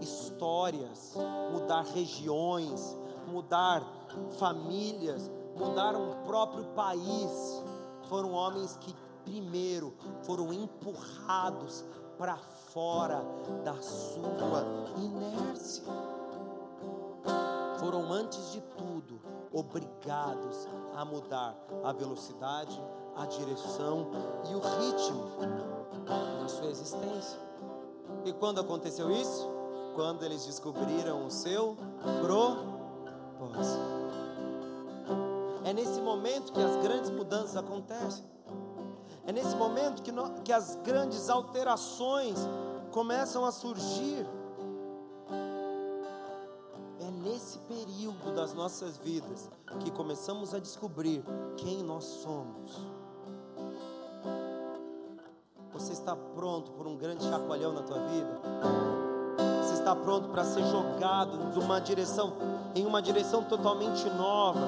histórias, mudar regiões, mudar famílias, mudar um próprio país. Foram homens que primeiro foram empurrados para fora da sua inércia foram, antes de tudo, obrigados a mudar a velocidade, a direção e o ritmo da sua existência. E quando aconteceu isso? Quando eles descobriram o seu propósito. É nesse momento que as grandes mudanças acontecem. É nesse momento que, no, que as grandes alterações começam a surgir. Nossas vidas que começamos a descobrir quem nós somos. Você está pronto por um grande chacoalhão na tua vida? Você está pronto para ser jogado uma direção, em uma direção totalmente nova?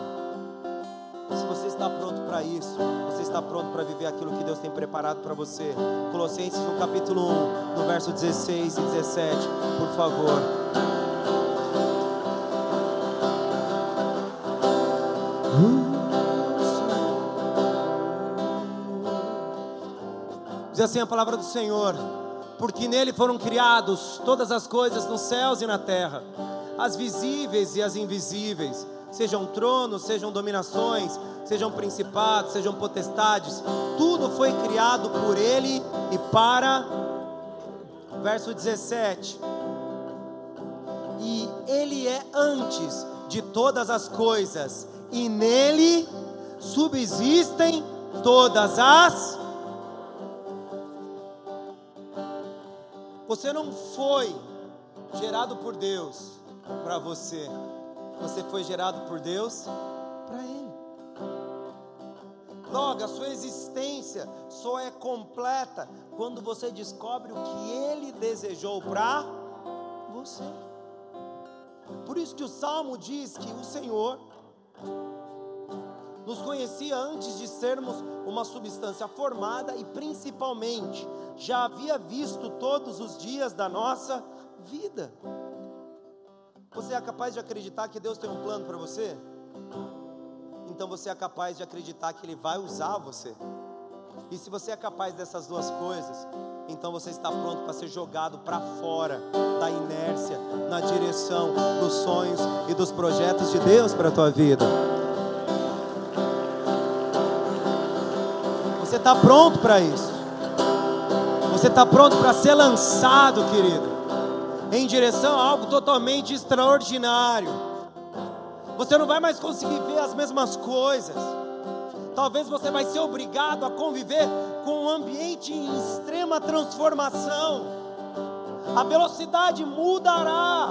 Se você está pronto para isso, você está pronto para viver aquilo que Deus tem preparado para você. Colossenses no capítulo 1, no verso 16 e 17, por favor. Diz assim a palavra do Senhor: Porque nele foram criados todas as coisas nos céus e na terra, as visíveis e as invisíveis sejam tronos, sejam dominações, sejam principados, sejam potestades, tudo foi criado por Ele e para. Verso 17: E Ele é antes de todas as coisas, e nele subsistem todas as. Você não foi gerado por Deus para você. Você foi gerado por Deus para Ele. Logo, a sua existência só é completa quando você descobre o que Ele desejou para você. Por isso que o Salmo diz que o Senhor nos conhecia antes de sermos uma substância formada e principalmente já havia visto todos os dias da nossa vida. Você é capaz de acreditar que Deus tem um plano para você? Então você é capaz de acreditar que Ele vai usar você. E se você é capaz dessas duas coisas, então você está pronto para ser jogado para fora da inércia, na direção dos sonhos e dos projetos de Deus para a tua vida. Você está pronto para isso. Você está pronto para ser lançado, querido em direção a algo totalmente extraordinário. Você não vai mais conseguir ver as mesmas coisas. Talvez você vai ser obrigado a conviver com um ambiente em extrema transformação. A velocidade mudará.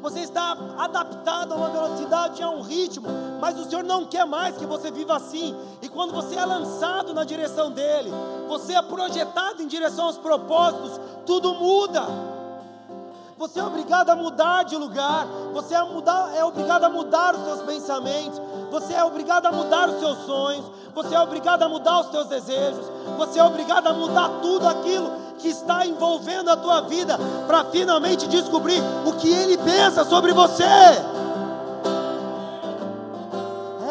Você está adaptado a uma velocidade, a um ritmo, mas o Senhor não quer mais que você viva assim. E quando você é lançado na direção dele, você é projetado em direção aos propósitos, tudo muda. Você é obrigado a mudar de lugar. Você é, mudar, é obrigado a mudar os seus pensamentos. Você é obrigado a mudar os seus sonhos. Você é obrigado a mudar os seus desejos. Você é obrigado a mudar tudo aquilo que está envolvendo a tua vida para finalmente descobrir o que Ele pensa sobre você.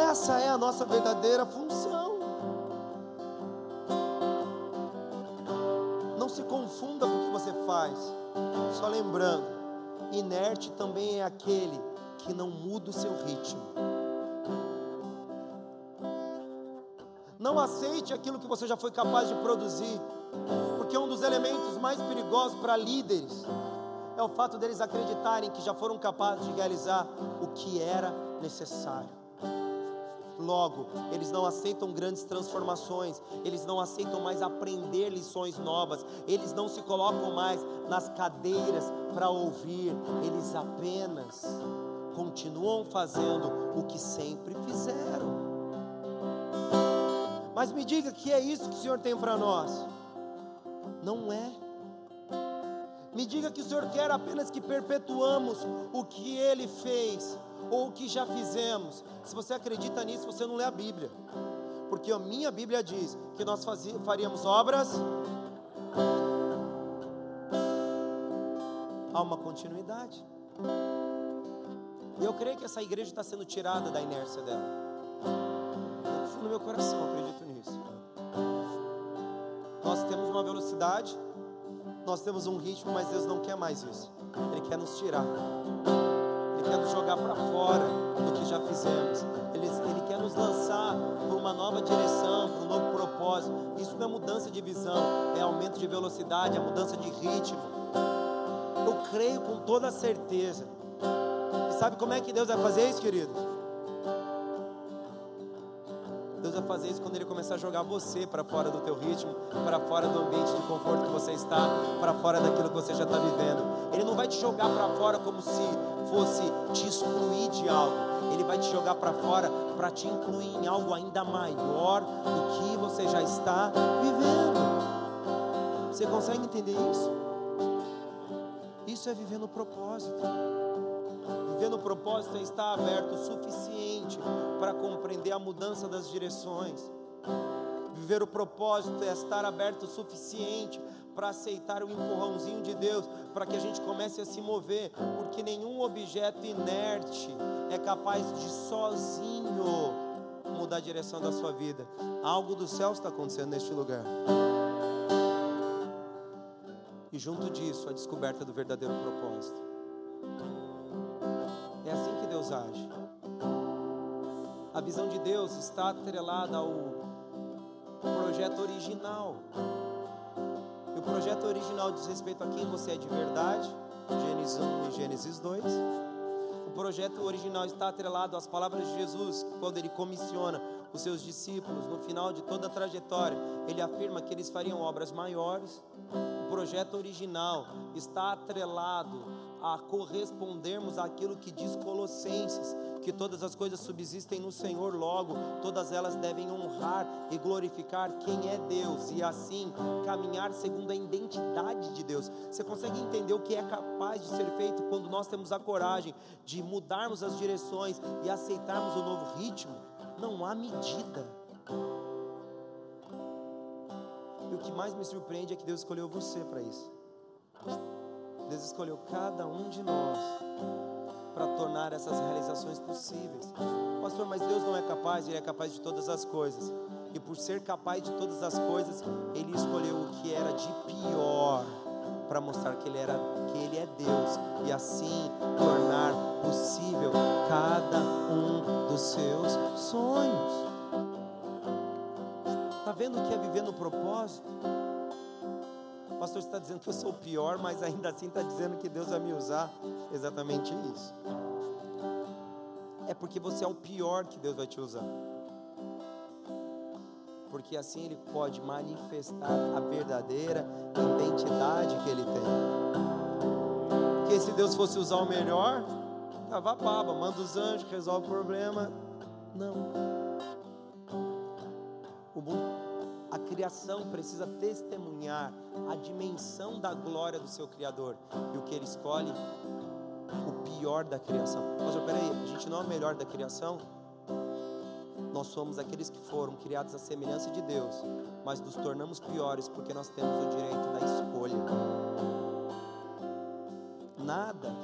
Essa é a nossa verdadeira função. Não se confunda com o que você faz. Só lembrando, inerte também é aquele que não muda o seu ritmo. Não aceite aquilo que você já foi capaz de produzir, porque um dos elementos mais perigosos para líderes é o fato deles acreditarem que já foram capazes de realizar o que era necessário. Logo, eles não aceitam grandes transformações, eles não aceitam mais aprender lições novas, eles não se colocam mais nas cadeiras para ouvir, eles apenas continuam fazendo o que sempre fizeram. Mas me diga que é isso que o Senhor tem para nós. Não é. Me diga que o Senhor quer apenas que perpetuamos o que Ele fez ou o que já fizemos. Se você acredita nisso, você não lê a Bíblia. Porque a minha Bíblia diz que nós faríamos obras. Há uma continuidade. E eu creio que essa igreja está sendo tirada da inércia dela. No meu coração, acredito nisso. Nós temos uma velocidade, nós temos um ritmo, mas Deus não quer mais isso. Ele quer nos tirar. Quer jogar para fora do que já fizemos. Ele, ele quer nos lançar por uma nova direção, por um novo propósito. Isso não é mudança de visão, é aumento de velocidade, é mudança de ritmo. Eu creio com toda certeza. E sabe como é que Deus vai fazer isso, querido? Fazer isso quando ele começar a jogar você para fora do teu ritmo, para fora do ambiente de conforto que você está, para fora daquilo que você já está vivendo. Ele não vai te jogar para fora como se fosse te excluir de algo. Ele vai te jogar para fora para te incluir em algo ainda maior do que você já está vivendo. Você consegue entender isso? Isso é viver no propósito. Viver no propósito é estar aberto o suficiente para compreender a mudança das direções. Viver o propósito é estar aberto o suficiente para aceitar o empurrãozinho de Deus, para que a gente comece a se mover, porque nenhum objeto inerte é capaz de sozinho mudar a direção da sua vida. Algo do céu está acontecendo neste lugar. E junto disso, a descoberta do verdadeiro propósito. Age. A visão de Deus está atrelada ao projeto original. E o projeto original diz respeito a quem você é de verdade, Gênesis 1 e Gênesis 2. O projeto original está atrelado às palavras de Jesus, quando ele comissiona os seus discípulos no final de toda a trajetória, ele afirma que eles fariam obras maiores. O projeto original está atrelado a correspondermos àquilo que diz Colossenses, que todas as coisas subsistem no Senhor, logo todas elas devem honrar e glorificar quem é Deus e assim caminhar segundo a identidade de Deus. Você consegue entender o que é capaz de ser feito quando nós temos a coragem de mudarmos as direções e aceitarmos o novo ritmo? Não há medida. E o que mais me surpreende é que Deus escolheu você para isso. Deus escolheu cada um de nós para tornar essas realizações possíveis. Pastor, mas Deus não é capaz, Ele é capaz de todas as coisas. E por ser capaz de todas as coisas, Ele escolheu o que era de pior para mostrar que ele, era, que ele é Deus e assim tornar possível cada um dos seus sonhos. Está vendo o que é viver no propósito? Pastor está dizendo que eu sou o pior, mas ainda assim está dizendo que Deus vai me usar. Exatamente isso. É porque você é o pior que Deus vai te usar. Porque assim Ele pode manifestar a verdadeira identidade que Ele tem. Porque se Deus fosse usar o melhor, tava baba, manda os anjos, resolve o problema. Não. Criação precisa testemunhar a dimensão da glória do seu Criador. E o que ele escolhe? O pior da criação. Mas peraí, a gente não é o melhor da criação? Nós somos aqueles que foram criados à semelhança de Deus, mas nos tornamos piores porque nós temos o direito da escolha. Nada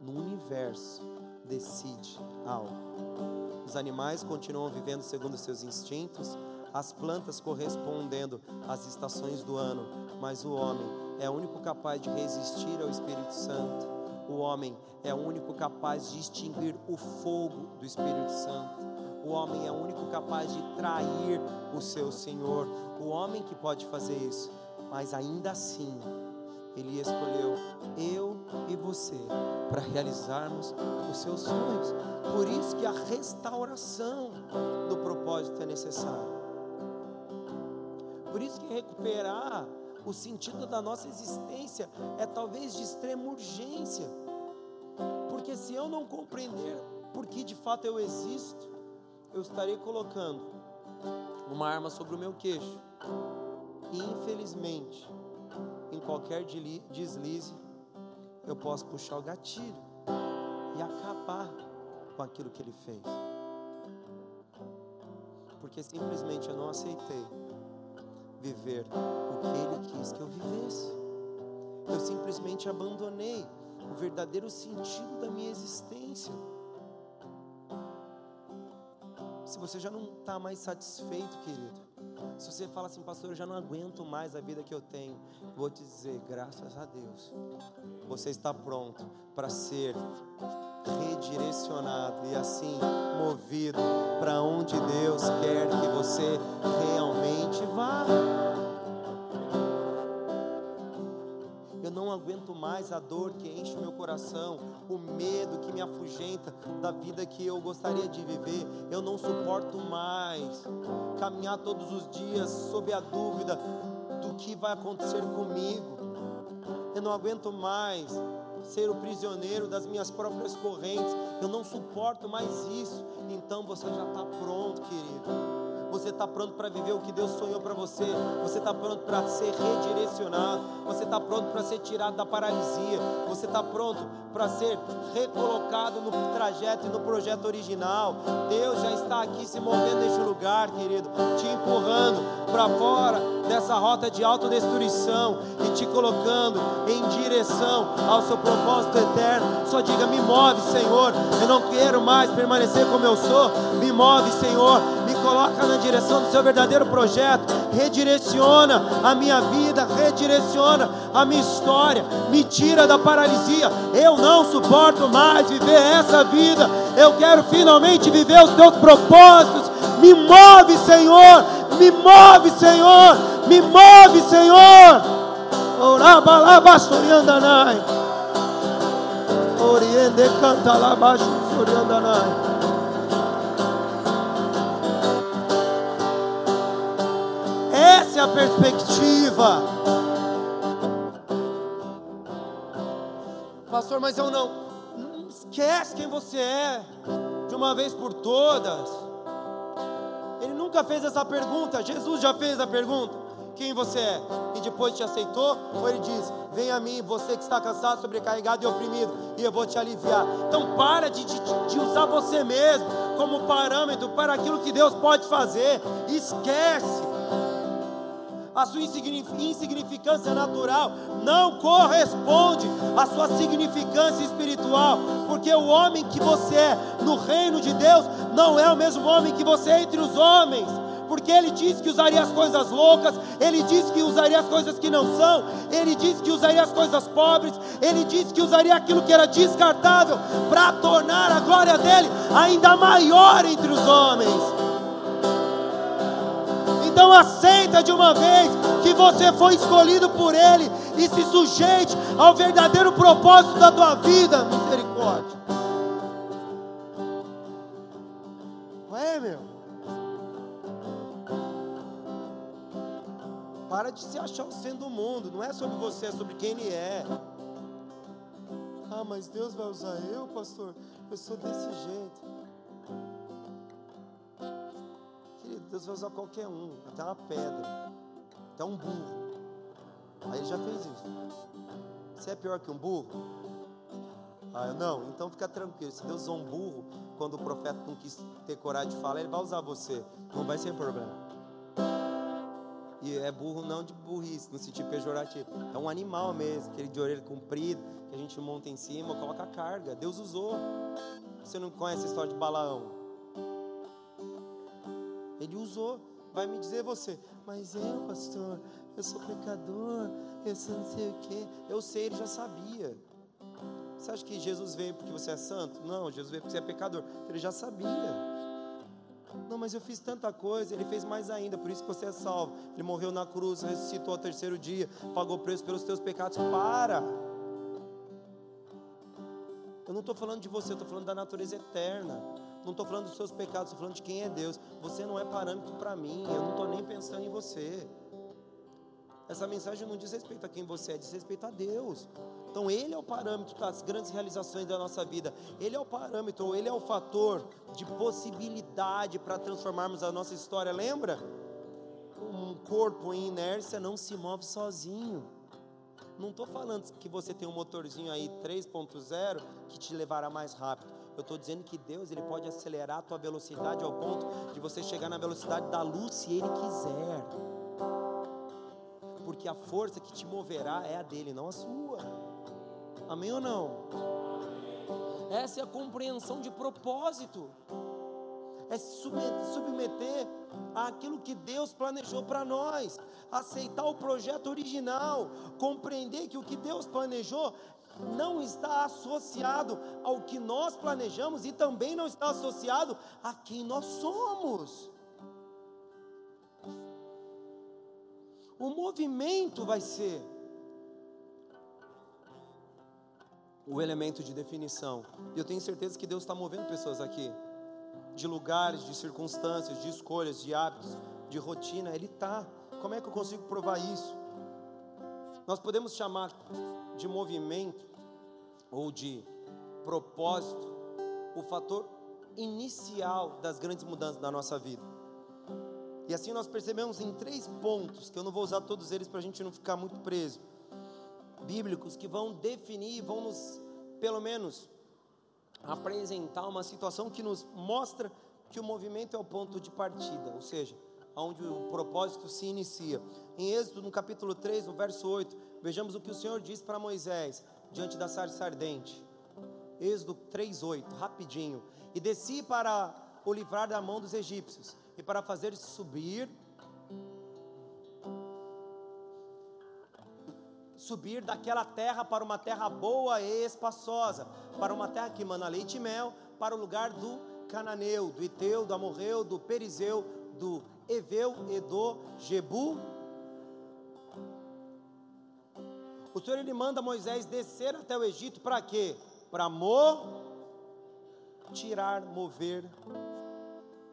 no universo decide algo. Os animais continuam vivendo segundo seus instintos, as plantas correspondendo às estações do ano, mas o homem é o único capaz de resistir ao Espírito Santo. O homem é o único capaz de extinguir o fogo do Espírito Santo. O homem é o único capaz de trair o seu Senhor. O homem que pode fazer isso, mas ainda assim, ele escolheu eu e você para realizarmos os seus sonhos. Por isso que a restauração do propósito é necessária. Por isso que recuperar o sentido da nossa existência é talvez de extrema urgência. Porque se eu não compreender por que de fato eu existo, eu estarei colocando uma arma sobre o meu queixo. E infelizmente, em qualquer deslize, eu posso puxar o gatilho e acabar com aquilo que ele fez. Porque simplesmente eu não aceitei viver o que Ele quis que eu vivesse. Eu simplesmente abandonei o verdadeiro sentido da minha existência. Se você já não está mais satisfeito, querido, se você fala assim, pastor, eu já não aguento mais a vida que eu tenho, vou te dizer, graças a Deus, você está pronto para ser redirecionado e assim movido para onde Deus quer que você realmente vá. Mais a dor que enche o meu coração, o medo que me afugenta da vida que eu gostaria de viver. Eu não suporto mais caminhar todos os dias sob a dúvida do que vai acontecer comigo. Eu não aguento mais ser o prisioneiro das minhas próprias correntes. Eu não suporto mais isso. Então você já está pronto, querido. Você está pronto para viver o que Deus sonhou para você. Você está pronto para ser redirecionado. Você está pronto para ser tirado da paralisia. Você está pronto para ser recolocado no trajeto e no projeto original. Deus já está aqui se movendo neste lugar, querido, te empurrando para fora dessa rota de autodestruição e te colocando em direção ao seu propósito eterno. Só diga: me move, Senhor. Eu não quero mais permanecer como eu sou. Me move, Senhor coloca na direção do seu verdadeiro projeto, redireciona a minha vida, redireciona a minha história, me tira da paralisia. Eu não suporto mais viver essa vida, eu quero finalmente viver os teus propósitos. Me move, Senhor, me move, Senhor, me move, Senhor. Oriente canta lá baixo, Soriandanai. A perspectiva. Pastor, mas eu não. Esquece quem você é, de uma vez por todas. Ele nunca fez essa pergunta. Jesus já fez a pergunta: Quem você é? E depois te aceitou? Ou ele diz: Vem a mim, você que está cansado, sobrecarregado e oprimido, e eu vou te aliviar. Então, para de, de, de usar você mesmo como parâmetro para aquilo que Deus pode fazer. Esquece a sua insignificância natural não corresponde à sua significância espiritual, porque o homem que você é no reino de Deus não é o mesmo homem que você é entre os homens. Porque ele disse que usaria as coisas loucas, ele disse que usaria as coisas que não são, ele disse que usaria as coisas pobres, ele disse que usaria aquilo que era descartável para tornar a glória dele ainda maior entre os homens. Então aceita de uma vez que você foi escolhido por Ele e se sujeite ao verdadeiro propósito da tua vida. Misericórdia. É, meu. Para de se achar o centro do mundo. Não é sobre você, é sobre quem Ele é. Ah, mas Deus vai usar eu, pastor? Eu sou desse jeito. Deus vai usar qualquer um, até uma pedra, até um burro. Aí ele já fez isso. Você é pior que um burro? Ah, não, então fica tranquilo. Se Deus usou um burro, quando o profeta não quis ter coragem de falar, ele vai usar você. Não vai ser problema. E é burro não de burrice, no sentido pejorativo. É um animal mesmo, aquele de orelha comprida, que a gente monta em cima, coloca carga. Deus usou. Você não conhece a história de Balaão? Ele usou. Vai me dizer você, mas eu, pastor, eu sou pecador, eu sou não sei o quê. Eu sei, ele já sabia. Você acha que Jesus veio porque você é santo? Não, Jesus veio porque você é pecador. Ele já sabia. Não, mas eu fiz tanta coisa, ele fez mais ainda, por isso que você é salvo. Ele morreu na cruz, ressuscitou ao terceiro dia, pagou preço pelos teus pecados. Para! Eu não estou falando de você, eu estou falando da natureza eterna. Não estou falando dos seus pecados, estou falando de quem é Deus. Você não é parâmetro para mim, eu não estou nem pensando em você. Essa mensagem não diz respeito a quem você é, diz respeito a Deus. Então, Ele é o parâmetro das grandes realizações da nossa vida. Ele é o parâmetro, Ele é o fator de possibilidade para transformarmos a nossa história. Lembra? Um corpo em inércia não se move sozinho. Não estou falando que você tem um motorzinho aí 3.0 que te levará mais rápido. Eu estou dizendo que Deus ele pode acelerar a tua velocidade ao ponto de você chegar na velocidade da luz se Ele quiser. Porque a força que te moverá é a dele, não a sua. Amém ou não? Essa é a compreensão de propósito. É se submeter àquilo que Deus planejou para nós, aceitar o projeto original, compreender que o que Deus planejou não está associado ao que nós planejamos e também não está associado a quem nós somos. O movimento vai ser o elemento de definição. E eu tenho certeza que Deus está movendo pessoas aqui, de lugares, de circunstâncias, de escolhas, de hábitos, de rotina. Ele está. Como é que eu consigo provar isso? Nós podemos chamar de movimento ou de propósito o fator inicial das grandes mudanças da nossa vida. E assim nós percebemos em três pontos, que eu não vou usar todos eles para a gente não ficar muito preso, bíblicos, que vão definir, vão nos, pelo menos, apresentar uma situação que nos mostra que o movimento é o ponto de partida, ou seja, onde o propósito se inicia. Em Êxodo, no capítulo 3, no verso 8, vejamos o que o Senhor diz para Moisés, diante da sarça ardente. Êxodo 3:8, rapidinho. E desci para o livrar da mão dos egípcios e para fazer subir subir daquela terra para uma terra boa e espaçosa, para uma terra que mana leite e mel, para o lugar do cananeu, do Iteu, do Amorreu, do Perizeu, do Eveu e do Jebu. O Senhor ele manda Moisés descer até o Egito para quê? Para mo tirar, mover,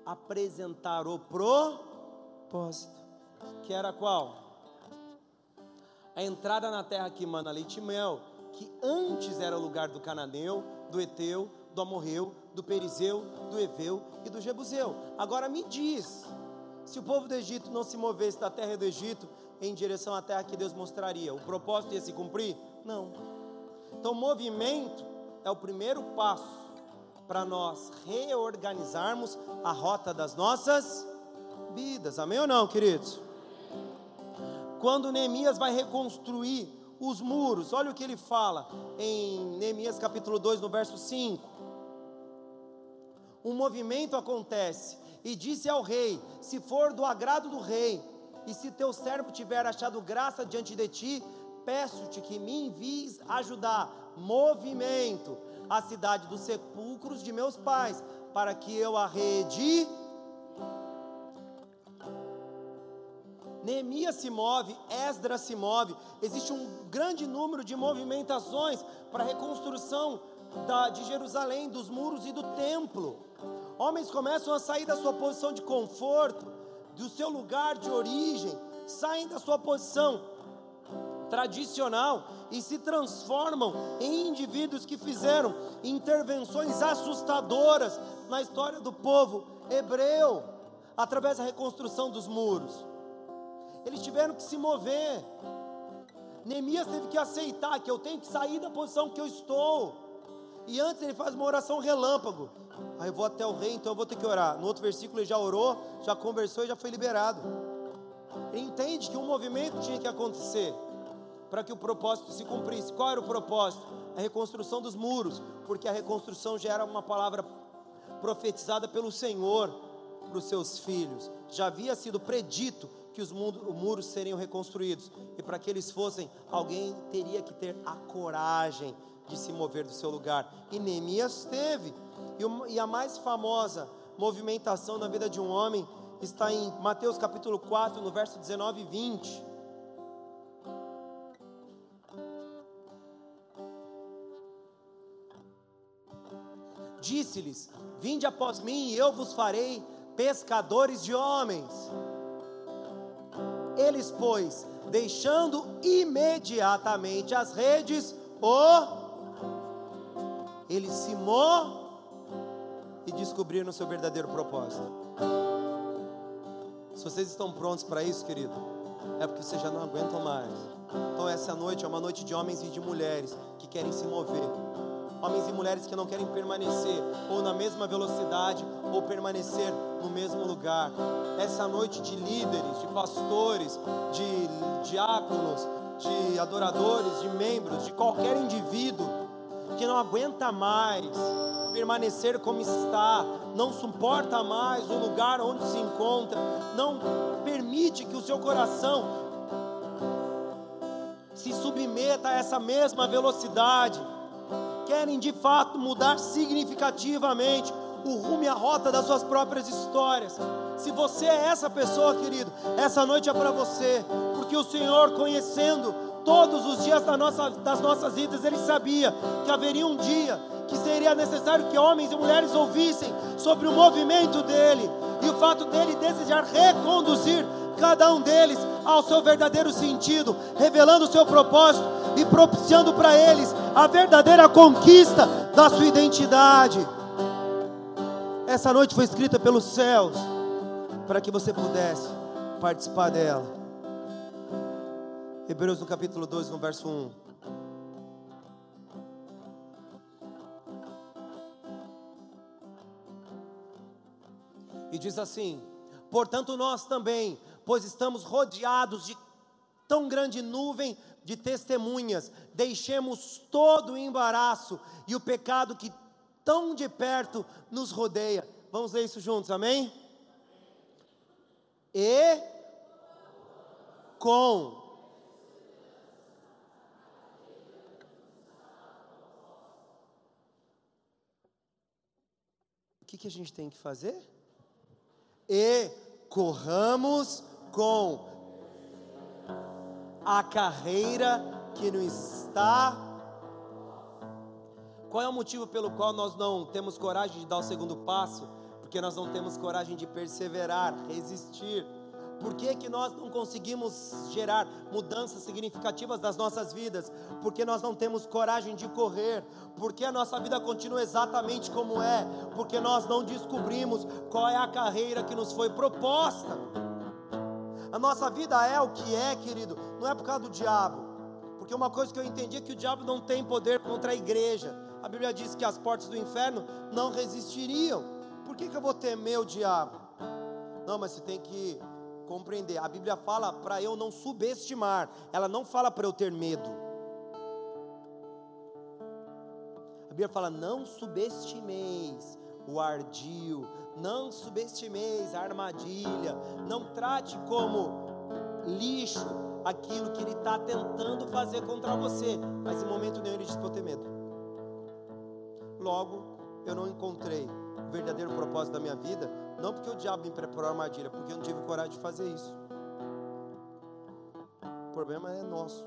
apresentar o propósito. Que era qual? A entrada na terra que mana leite e mel, que antes era o lugar do cananeu, do Eteu, do Amorreu, do Perizeu, do Eveu e do Jebuseu. Agora me diz, se o povo do Egito não se movesse da terra do Egito em direção à terra que Deus mostraria, o propósito ia se cumprir? Não. Então, movimento é o primeiro passo para nós reorganizarmos a rota das nossas vidas. Amém ou não, queridos? Quando Neemias vai reconstruir os muros, olha o que ele fala em Neemias capítulo 2, no verso 5. Um movimento acontece, e disse ao rei: Se for do agrado do rei, e se teu servo tiver achado graça diante de ti, peço-te que me envies ajudar. Movimento a cidade dos sepulcros de meus pais, para que eu a reedi. Neemias se move, Esdras se move, existe um grande número de movimentações para a reconstrução da, de Jerusalém, dos muros e do templo. Homens começam a sair da sua posição de conforto, do seu lugar de origem, saem da sua posição tradicional e se transformam em indivíduos que fizeram intervenções assustadoras na história do povo hebreu, através da reconstrução dos muros. Eles tiveram que se mover. Neemias teve que aceitar que eu tenho que sair da posição que eu estou. E antes ele faz uma oração relâmpago. Aí eu vou até o rei, então eu vou ter que orar. No outro versículo ele já orou, já conversou e já foi liberado. Ele entende que um movimento tinha que acontecer para que o propósito se cumprisse. Qual era o propósito? A reconstrução dos muros, porque a reconstrução já era uma palavra profetizada pelo Senhor para os seus filhos. Já havia sido predito que os muros seriam reconstruídos, e para que eles fossem, alguém teria que ter a coragem de se mover do seu lugar. E Neemias teve. E a mais famosa movimentação na vida de um homem está em Mateus capítulo 4, no verso 19 e 20. disse-lhes: Vinde após mim, e eu vos farei pescadores de homens. Eles, pois, deixando imediatamente as redes, o eles se mo e descobriram o seu verdadeiro propósito. Se vocês estão prontos para isso, querido, é porque vocês já não aguentam mais. Então essa noite é uma noite de homens e de mulheres que querem se mover homens e mulheres que não querem permanecer ou na mesma velocidade ou permanecer no mesmo lugar. Essa noite de líderes, de pastores, de diáconos, de adoradores, de membros, de qualquer indivíduo que não aguenta mais permanecer como está, não suporta mais o lugar onde se encontra, não permite que o seu coração se submeta a essa mesma velocidade querem de fato mudar significativamente o rumo e a rota das suas próprias histórias. Se você é essa pessoa, querido, essa noite é para você, porque o Senhor, conhecendo todos os dias da nossa, das nossas vidas, ele sabia que haveria um dia que seria necessário que homens e mulheres ouvissem sobre o movimento dele e o fato dele desejar reconduzir cada um deles ao seu verdadeiro sentido, revelando o seu propósito e propiciando para eles a verdadeira conquista da sua identidade. Essa noite foi escrita pelos céus para que você pudesse participar dela. Hebreus no capítulo 2, no verso 1. E diz assim: Portanto, nós também, pois estamos rodeados de tão grande nuvem de testemunhas, deixemos todo o embaraço e o pecado que tão de perto nos rodeia. Vamos ler isso juntos, amém? E com que, que a gente tem que fazer? E corramos com a carreira que nos está qual é o motivo pelo qual nós não temos coragem de dar o segundo passo? Porque nós não temos coragem de perseverar, resistir. Por que, que nós não conseguimos gerar mudanças significativas das nossas vidas? Porque nós não temos coragem de correr. Porque a nossa vida continua exatamente como é? Porque nós não descobrimos qual é a carreira que nos foi proposta. A nossa vida é o que é, querido, não é por causa do diabo. Porque uma coisa que eu entendi é que o diabo não tem poder contra a igreja. A Bíblia diz que as portas do inferno não resistiriam. Por que, que eu vou temer o diabo? Não, mas você tem que compreender. A Bíblia fala para eu não subestimar, ela não fala para eu ter medo. A Bíblia fala: não subestimeis o ardil, não subestimeis a armadilha, não trate como lixo aquilo que ele está tentando fazer contra você, mas em momento nenhum ele diz eu ter medo. Logo, eu não encontrei o verdadeiro propósito da minha vida, não porque o diabo me preparou a armadilha, porque eu não tive coragem de fazer isso. O problema é nosso.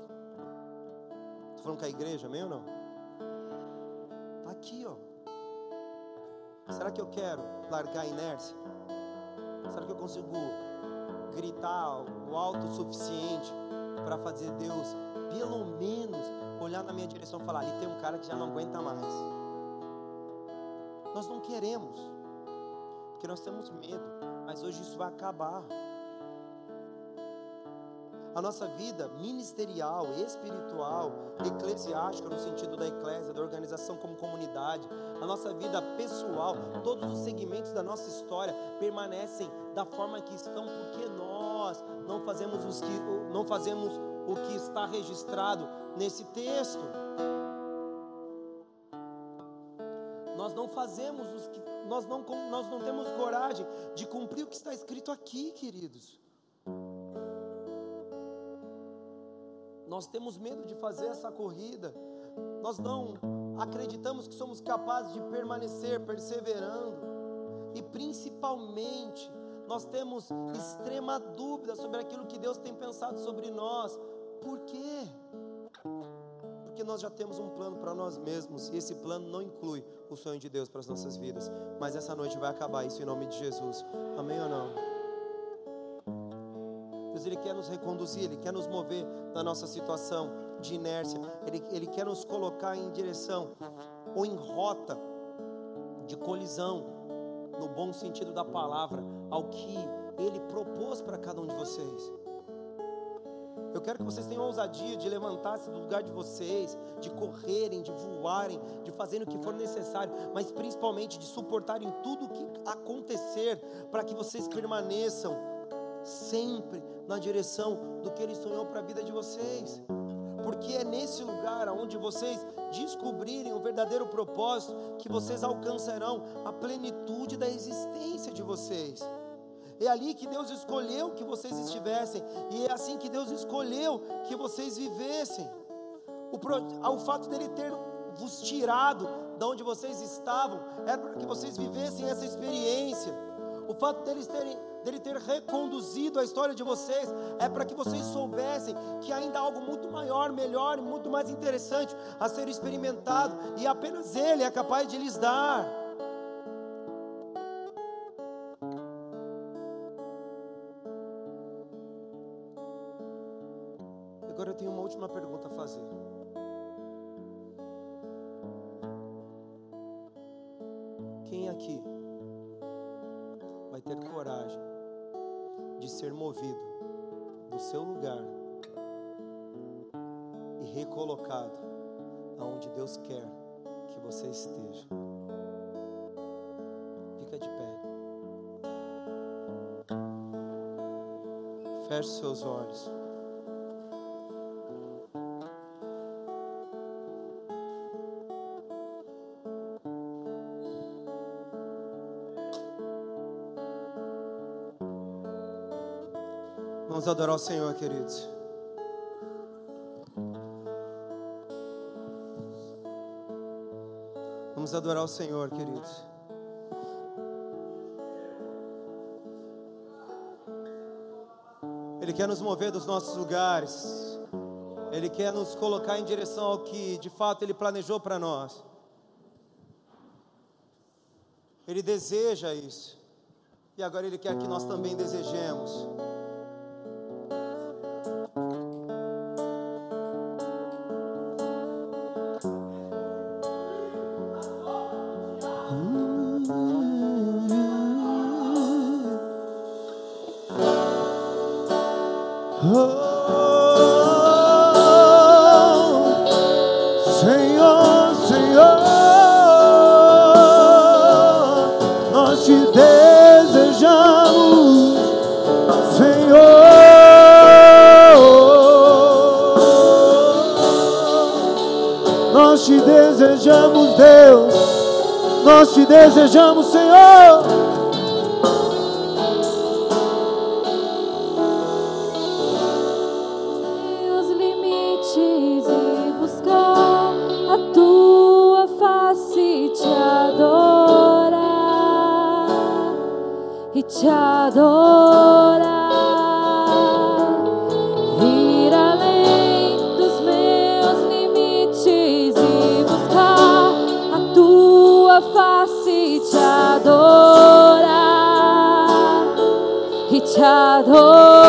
Estou falando com a igreja, amém ou não? Está aqui, ó. Será que eu quero largar a inércia? Será que eu consigo gritar o alto o suficiente para fazer Deus, pelo menos, olhar na minha direção e falar: ali tem um cara que já não aguenta mais. Nós não queremos, porque nós temos medo, mas hoje isso vai acabar. A nossa vida ministerial, espiritual, eclesiástica, no sentido da eclésia, da organização como comunidade, a nossa vida pessoal, todos os segmentos da nossa história permanecem da forma que estão, porque nós não fazemos, os que, não fazemos o que está registrado nesse texto. Nós não nós não temos coragem de cumprir o que está escrito aqui, queridos. Nós temos medo de fazer essa corrida. Nós não acreditamos que somos capazes de permanecer perseverando. E principalmente, nós temos extrema dúvida sobre aquilo que Deus tem pensado sobre nós. Por quê? Porque nós já temos um plano para nós mesmos e esse plano não inclui o sonho de Deus para as nossas vidas. Mas essa noite vai acabar isso em nome de Jesus. Amém ou não? Deus ele quer nos reconduzir, ele quer nos mover da nossa situação de inércia, ele, ele quer nos colocar em direção ou em rota de colisão, no bom sentido da palavra, ao que ele propôs para cada um de vocês. Eu quero que vocês tenham ousadia de levantar-se do lugar de vocês, de correrem, de voarem, de fazerem o que for necessário, mas principalmente de suportarem tudo o que acontecer, para que vocês permaneçam sempre na direção do que Ele sonhou para a vida de vocês. Porque é nesse lugar onde vocês descobrirem o verdadeiro propósito que vocês alcançarão a plenitude da existência de vocês. É ali que Deus escolheu que vocês estivessem, e é assim que Deus escolheu que vocês vivessem. O, o fato dele ter vos tirado de onde vocês estavam, era para que vocês vivessem essa experiência. O fato deles terem, dele ter reconduzido a história de vocês é para que vocês soubessem que ainda há algo muito maior, melhor e muito mais interessante a ser experimentado e apenas Ele é capaz de lhes dar. Adorar o Senhor, queridos. Vamos adorar o Senhor, queridos. Ele quer nos mover dos nossos lugares. Ele quer nos colocar em direção ao que de fato Ele planejou para nós. Ele deseja isso. E agora Ele quer que nós também desejemos. Senhor, Senhor, nós te desejamos, Senhor. Nós te desejamos, Deus, nós te desejamos, Senhor. Te adorar ir além dos meus limites e buscar a tua face te adorar e te adorar.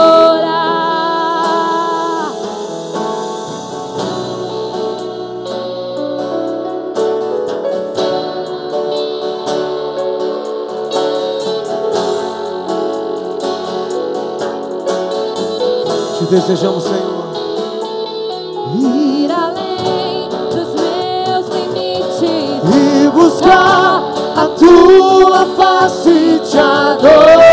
Desejamos, Senhor. ir além dos meus limites e buscar a tua face te adorar,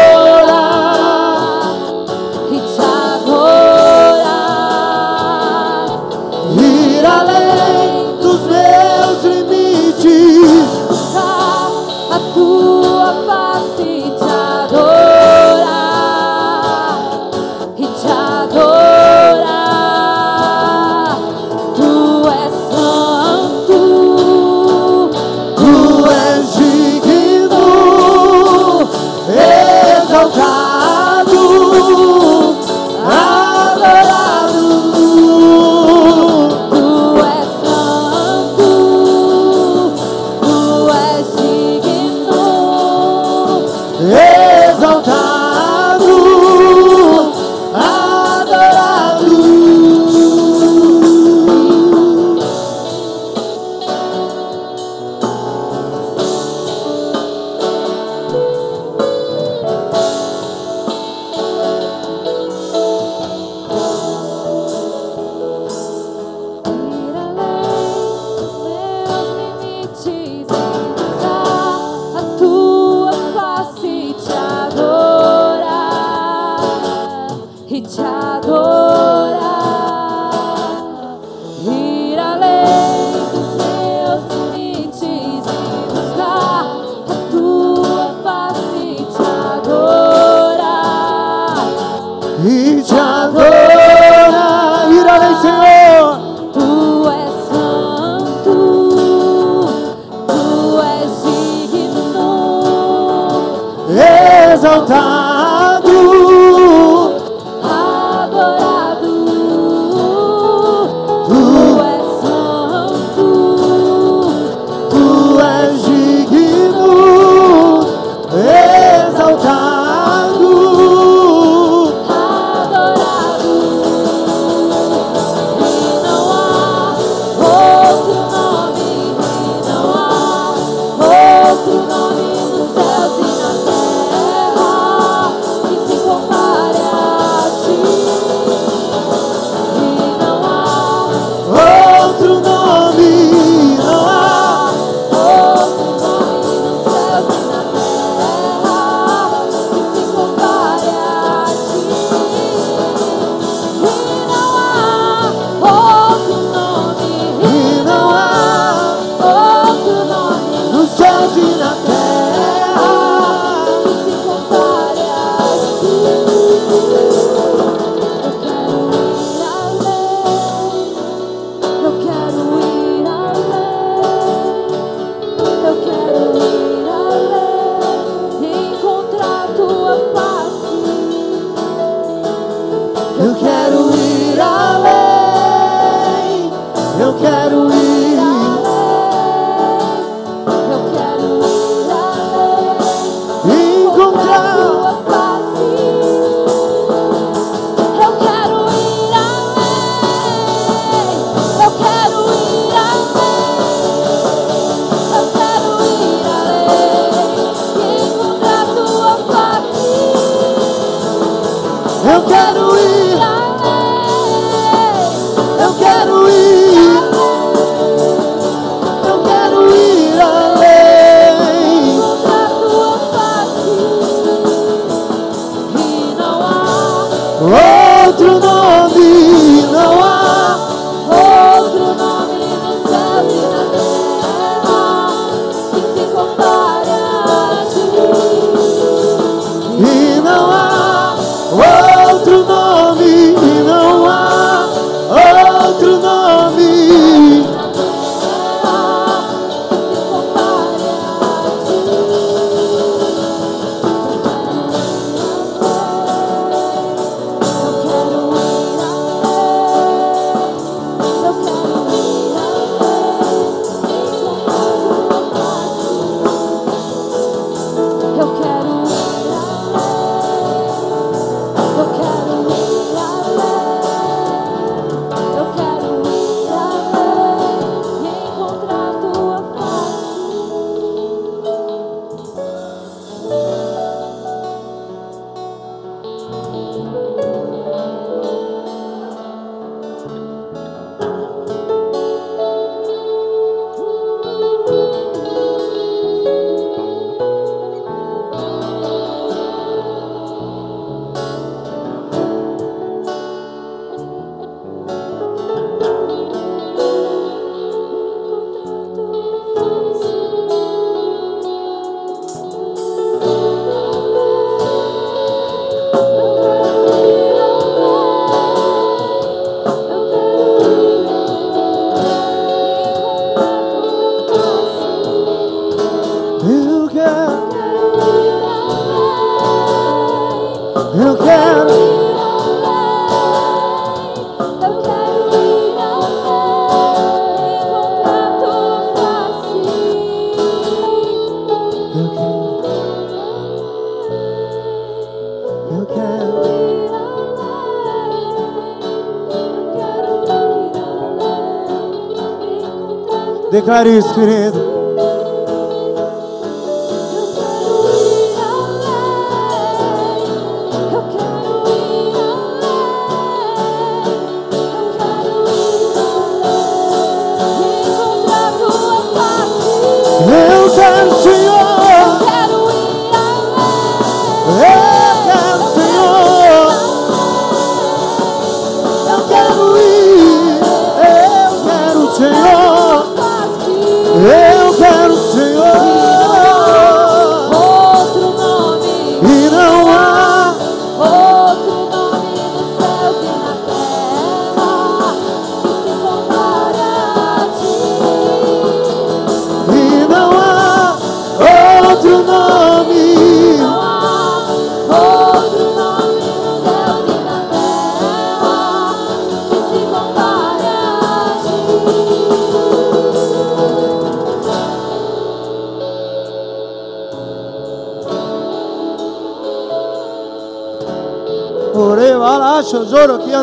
cariz, querido.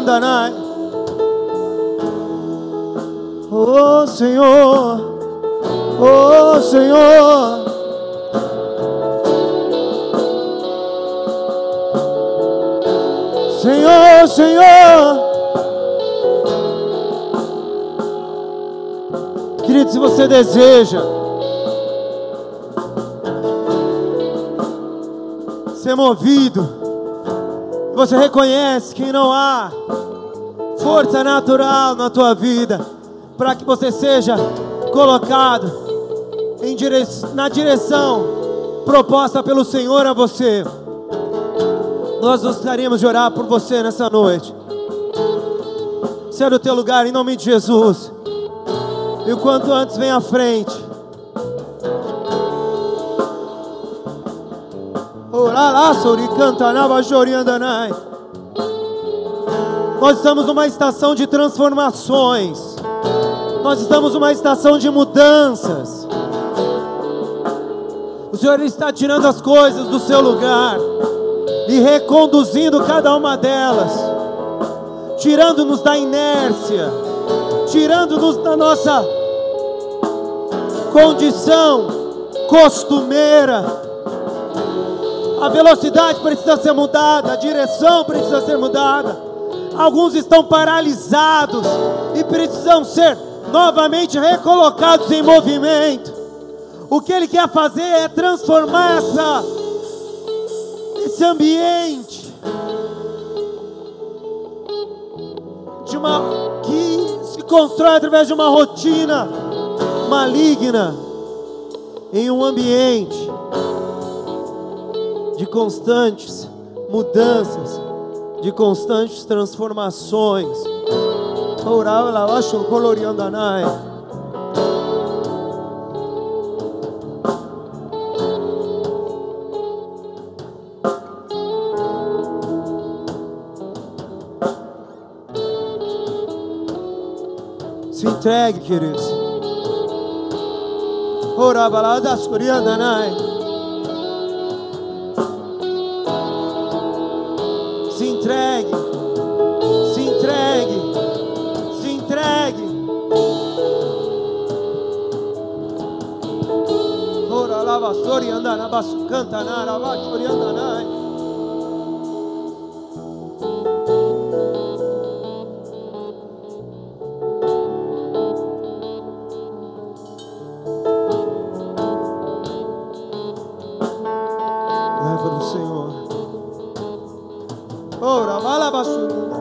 Danai, né? Oh Senhor, oh Senhor. Senhor, Senhor. Querido, se você deseja ser movido, você reconhece que não há força natural na tua vida, para que você seja colocado dire... na direção proposta pelo Senhor a você. Nós gostaríamos de orar por você nessa noite. Saia é o teu lugar em nome de Jesus. E o quanto antes vem à frente. Olá lá, soricanta, nava, joriandanai. Nós estamos numa estação de transformações. Nós estamos numa estação de mudanças. O Senhor está tirando as coisas do seu lugar e reconduzindo cada uma delas, tirando-nos da inércia, tirando-nos da nossa condição costumeira. A velocidade precisa ser mudada, a direção precisa ser mudada. Alguns estão paralisados e precisam ser novamente recolocados em movimento. O que Ele quer fazer é transformar essa, esse ambiente de uma que se constrói através de uma rotina maligna em um ambiente de constantes mudanças, de constantes transformações. Orava lá, acho coloriando anai. Se entregue, queridos. Orava lá, das coriando Leva do Senhor. Ora, vala basuri.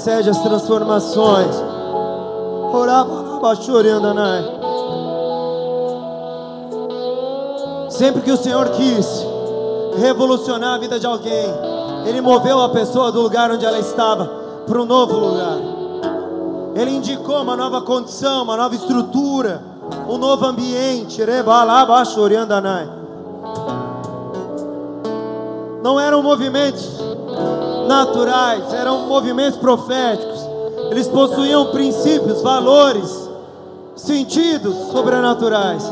Precede as transformações. Sempre que o Senhor quis revolucionar a vida de alguém, Ele moveu a pessoa do lugar onde ela estava para um novo lugar. Ele indicou uma nova condição, uma nova estrutura, um novo ambiente. Não eram movimentos naturais, eram movimentos proféticos. Eles possuíam princípios, valores, sentidos sobrenaturais.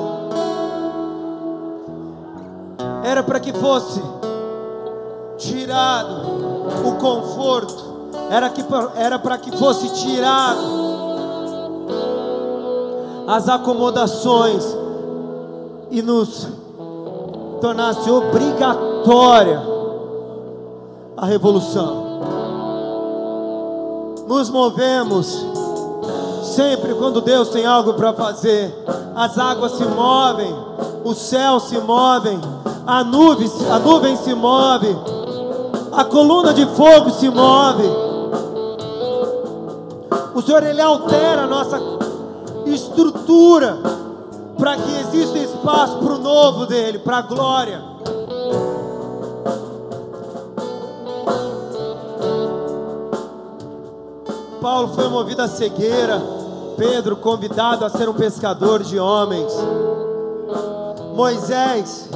Era para que fosse tirado o conforto, era para que fosse tirado as acomodações e nos tornasse obrigatória a revolução. Nos movemos sempre quando Deus tem algo para fazer. As águas se movem, o céu se move, a nuvem, a nuvem se move, a coluna de fogo se move. O Senhor ele altera a nossa estrutura para que exista espaço para o novo dele, para a glória. Paulo foi movido à cegueira, Pedro convidado a ser um pescador de homens. Moisés,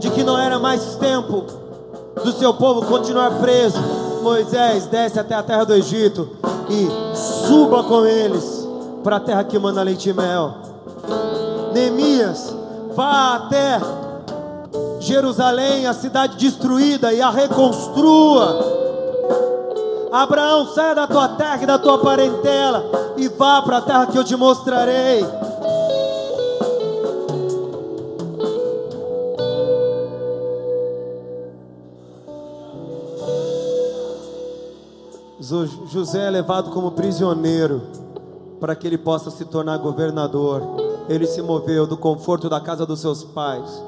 de que não era mais tempo do seu povo continuar preso. Moisés desce até a terra do Egito e suba com eles para a terra que manda leite e mel. Neemias, vá até Jerusalém, a cidade destruída, e a reconstrua. Abraão, saia da tua terra e da tua parentela e vá para a terra que eu te mostrarei. José é levado como prisioneiro para que ele possa se tornar governador. Ele se moveu do conforto da casa dos seus pais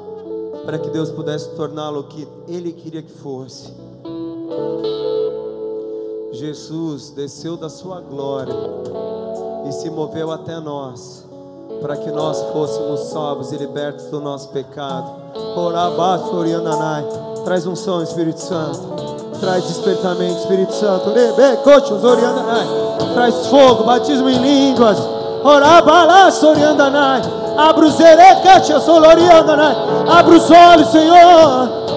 para que Deus pudesse torná-lo o que ele queria que fosse. Jesus desceu da sua glória e se moveu até nós, para que nós fôssemos salvos e libertos do nosso pecado. Orabaço, Oriandanai. Traz um som, Espírito Santo. Traz despertamento, Espírito Santo. Traz fogo, batismo em línguas. Orabalaço, Oriandanai. Abra os erecachas, Oriandanai. Abra os olhos, Senhor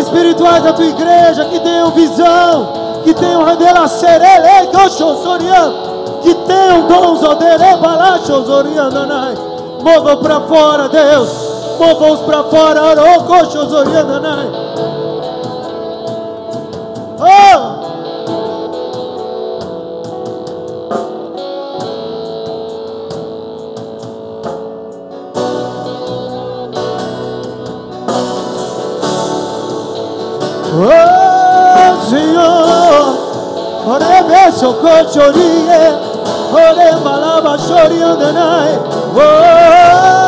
espirituais da tua igreja que tenham visão, que tenham revelação, ele, coxosorian, que tenham dons, odere, balachosorian, danai. Mova para fora, Deus. Mova-os para fora. Oh! Oh sokochorie ore balaba shori on the night. Oh. Whoa.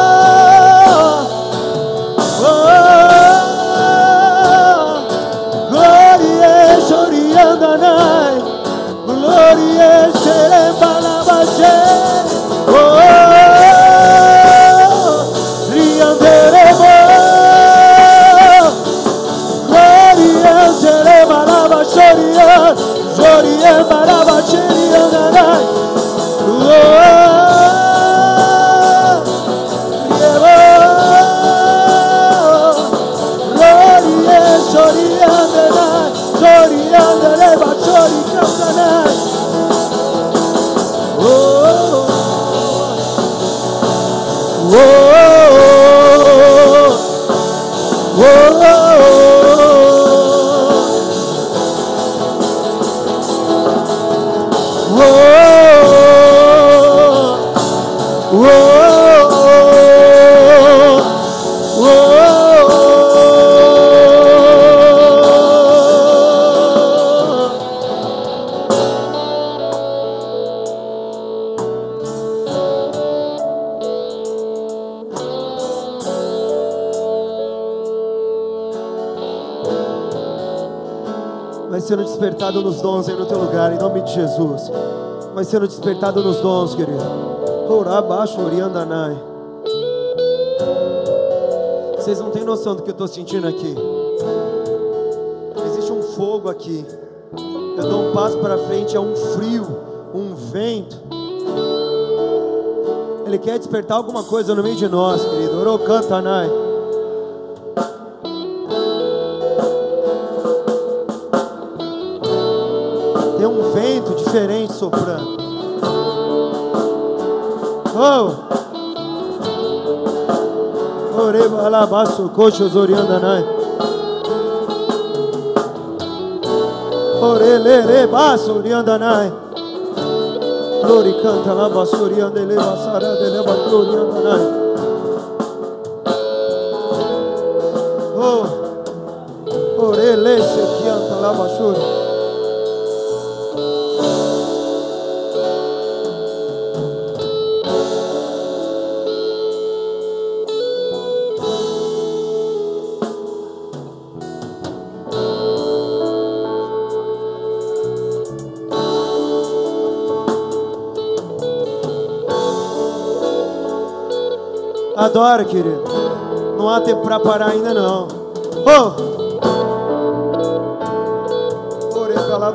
Despertado nos dons aí no teu lugar, em nome de Jesus. Vai sendo despertado nos dons, querido. Orá abaixo, oriandanai. Vocês não têm noção do que eu estou sentindo aqui. Existe um fogo aqui. Eu dou um passo para frente, é um frio, um vento. Ele quer despertar alguma coisa no meio de nós, querido. Orocantanai. Soprando. Oh! Oreba alabaço, coxos oriandanai. Orelere baço oriandanai. Glori canta la basurian de leva sara de leva glorian danai. Oh, orele se canta la basura. Adora, querido. Não há tempo para parar ainda não. Oh! Oreba lá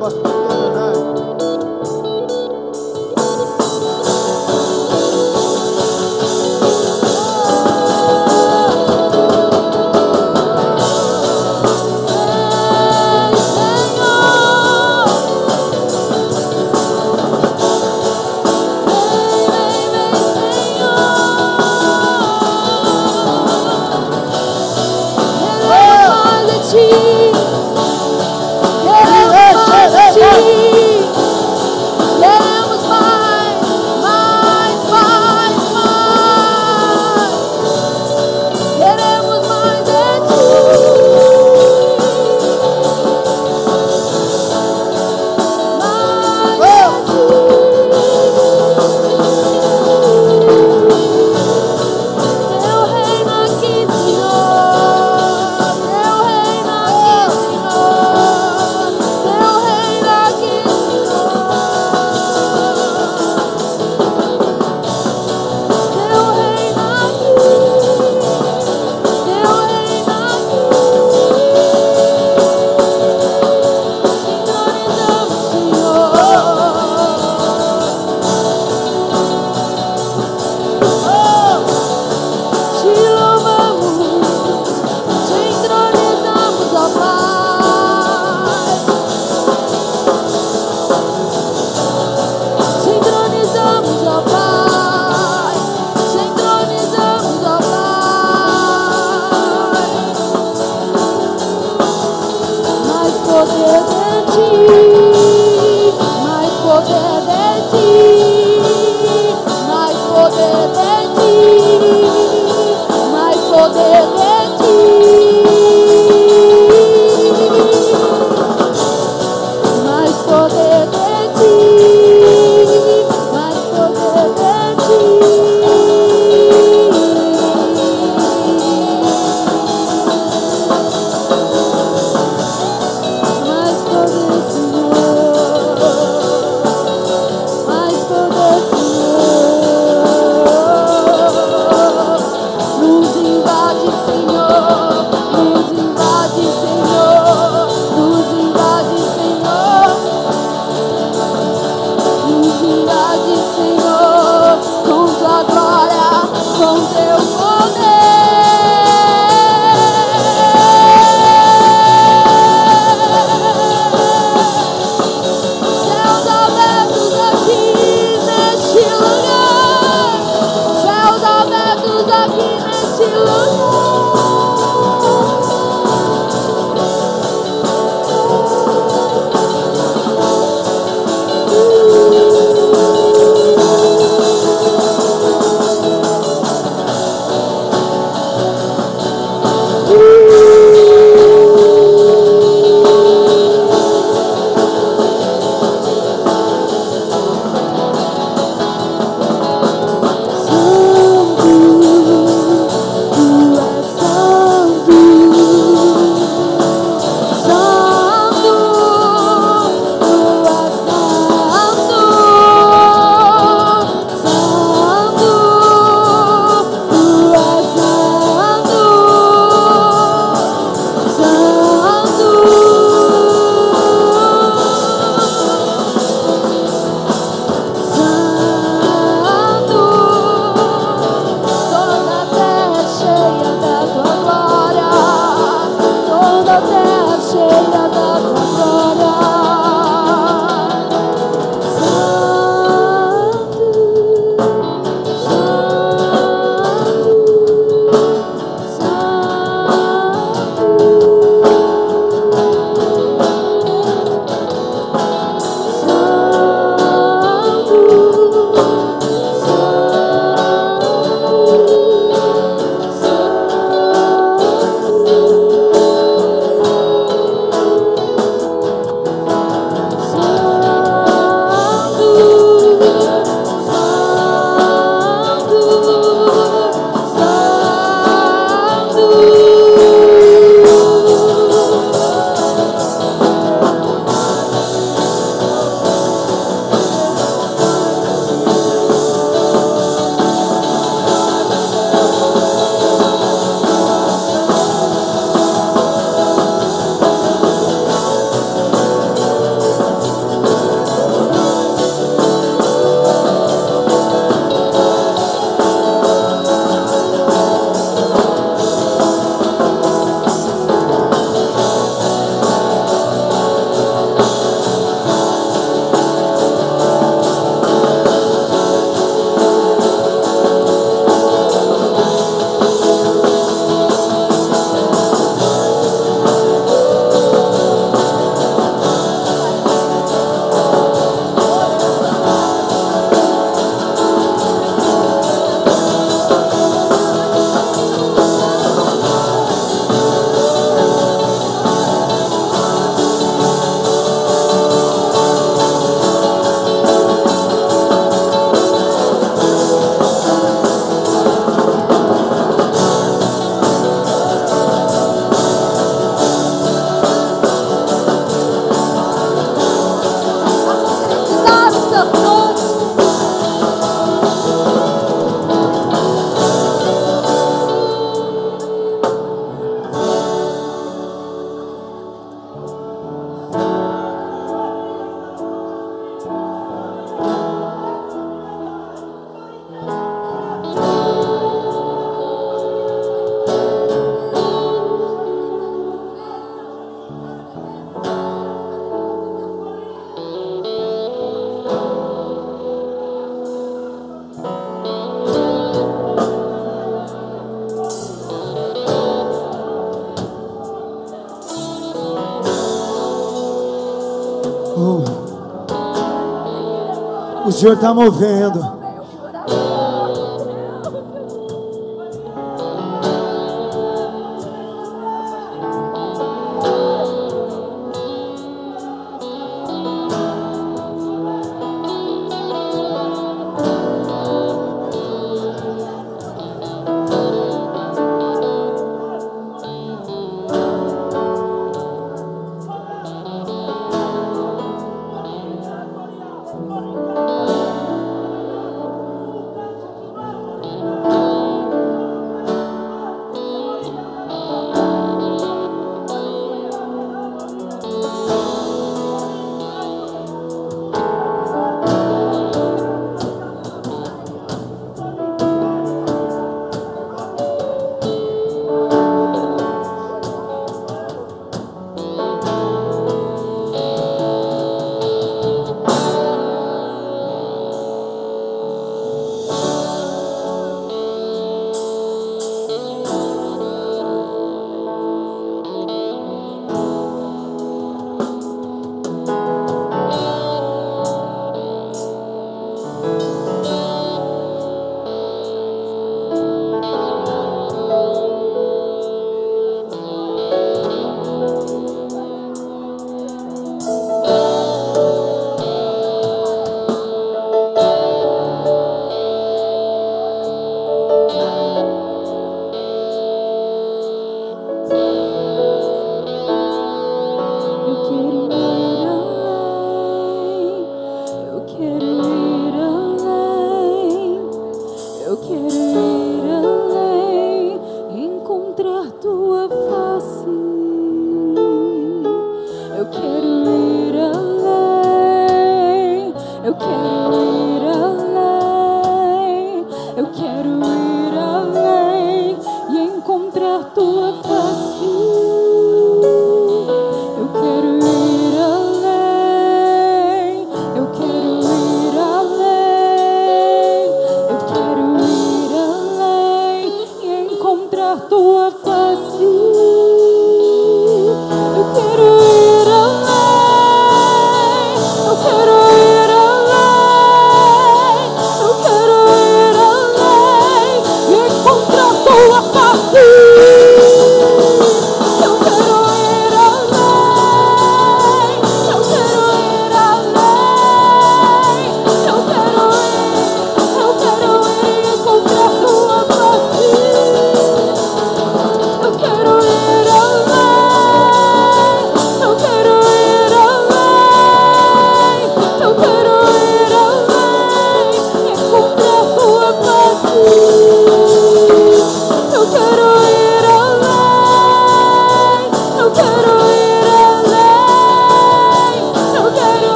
Senhor está movendo.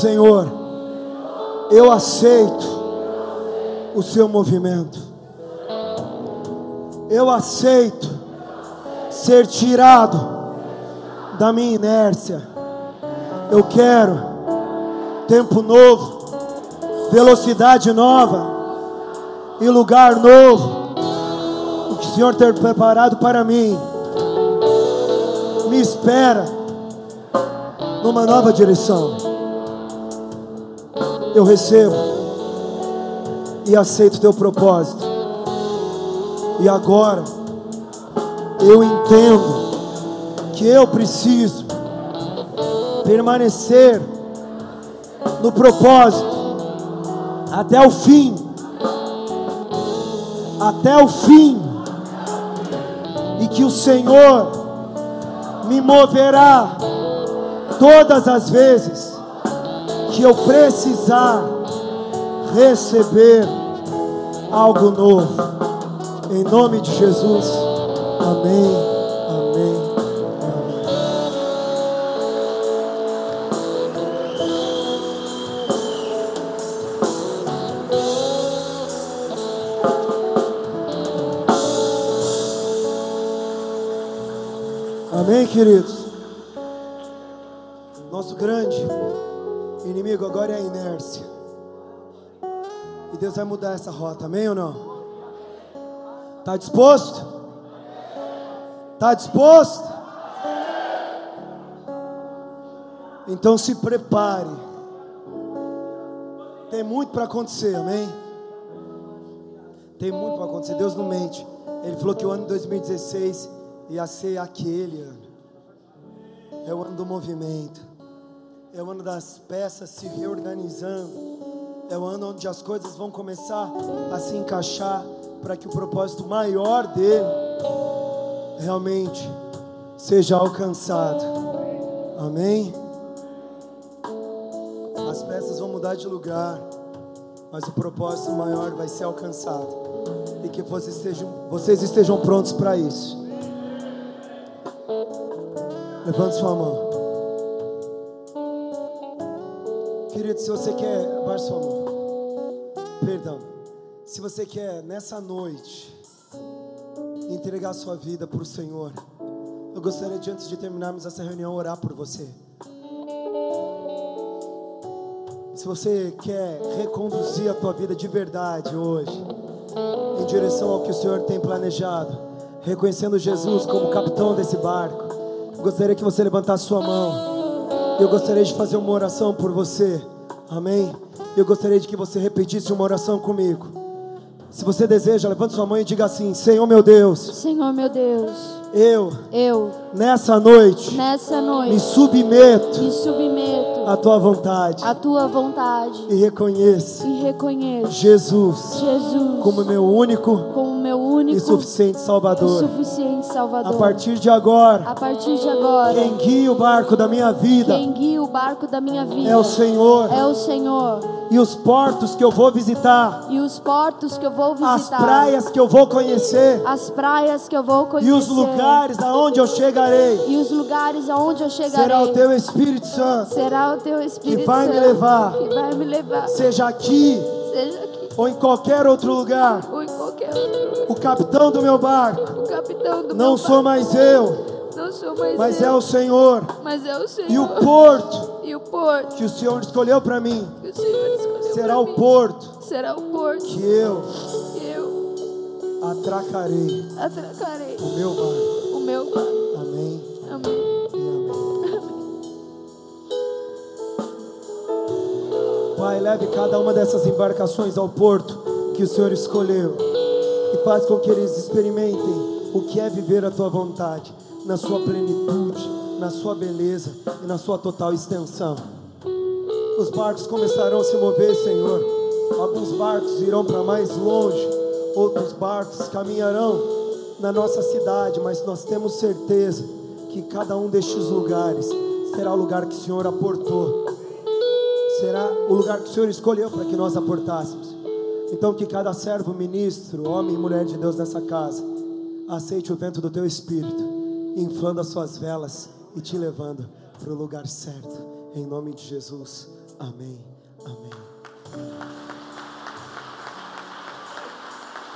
Senhor, eu aceito o seu movimento. Eu aceito ser tirado da minha inércia. Eu quero tempo novo, velocidade nova e lugar novo. O que o Senhor tem preparado para mim me espera numa nova direção. Eu recebo e aceito teu propósito. E agora eu entendo que eu preciso permanecer no propósito até o fim. Até o fim. E que o Senhor me moverá todas as vezes que eu precisar receber algo novo. Em nome de Jesus. Amém. Amém. Amém. Amém, queridos. Nosso grande inimigo agora é a inércia. E Deus vai mudar essa rota, amém ou não? Está disposto? Está disposto? Então se prepare. Tem muito para acontecer, amém? Tem muito para acontecer. Deus não mente. Ele falou que o ano de 2016 ia ser aquele ano. É o ano do movimento. É o ano das peças se reorganizando. É o ano onde as coisas vão começar a se encaixar para que o propósito maior dele realmente seja alcançado. Amém? As peças vão mudar de lugar, mas o propósito maior vai ser alcançado. E que vocês estejam, vocês estejam prontos para isso. Levante sua mão. Querido, se você quer, baixe sua mão. Perdão. Se você quer nessa noite entregar sua vida para o Senhor, eu gostaria de antes de terminarmos essa reunião orar por você. Se você quer reconduzir a tua vida de verdade hoje, em direção ao que o Senhor tem planejado, reconhecendo Jesus como capitão desse barco, gostaria que você levantasse sua mão. Eu gostaria de fazer uma oração por você. Amém? Eu gostaria de que você repetisse uma oração comigo. Se você deseja, levante sua mão e diga assim: Senhor meu Deus, Senhor meu Deus, eu eu nessa noite nessa me noite submeto me submeto à tua vontade à tua vontade e reconheço e reconheço Jesus Jesus como meu único como meu único e suficiente e Salvador. suficiente Salvador. A partir de agora, A partir de agora, quem guia o barco da minha vida quem guia o barco da minha vida é o Senhor. é o Senhor. E os portos que eu vou visitar, E os portos que eu vou visitar, as praias que eu vou conhecer as praias que eu vou conhecer, e os lugares aonde eu chegarei, e os lugares aonde eu chegarei, será o teu Espírito Santo, será o teu Espírito vai me Santo levar. que vai me levar, seja aqui seja aqui ou em qualquer outro lugar. qualquer outro lugar. O capitão do meu barco do não meu sou mais eu, barco não sou mais mas eu, é o Senhor. mas é o Senhor. E o porto E o porto que o Senhor escolheu para mim escolheu será o mim porto será o porto que eu que eu atracarei atracarei o meu barco. o meu barco. Amém Amém. Pai, leve cada uma dessas embarcações ao porto que o Senhor escolheu e faz com que eles experimentem o que é viver a tua vontade na sua plenitude, na sua beleza e na sua total extensão. Os barcos começarão a se mover, Senhor. Alguns barcos irão para mais longe, outros barcos caminharão na nossa cidade, mas nós temos certeza que cada um destes lugares será o lugar que o Senhor aportou, será o lugar que o Senhor escolheu para que nós aportássemos. Então, que cada servo, ministro, homem e mulher de Deus nessa casa, aceite o vento do teu espírito, inflando as suas velas e te levando para o lugar certo. Em nome de Jesus. Amém. Amém.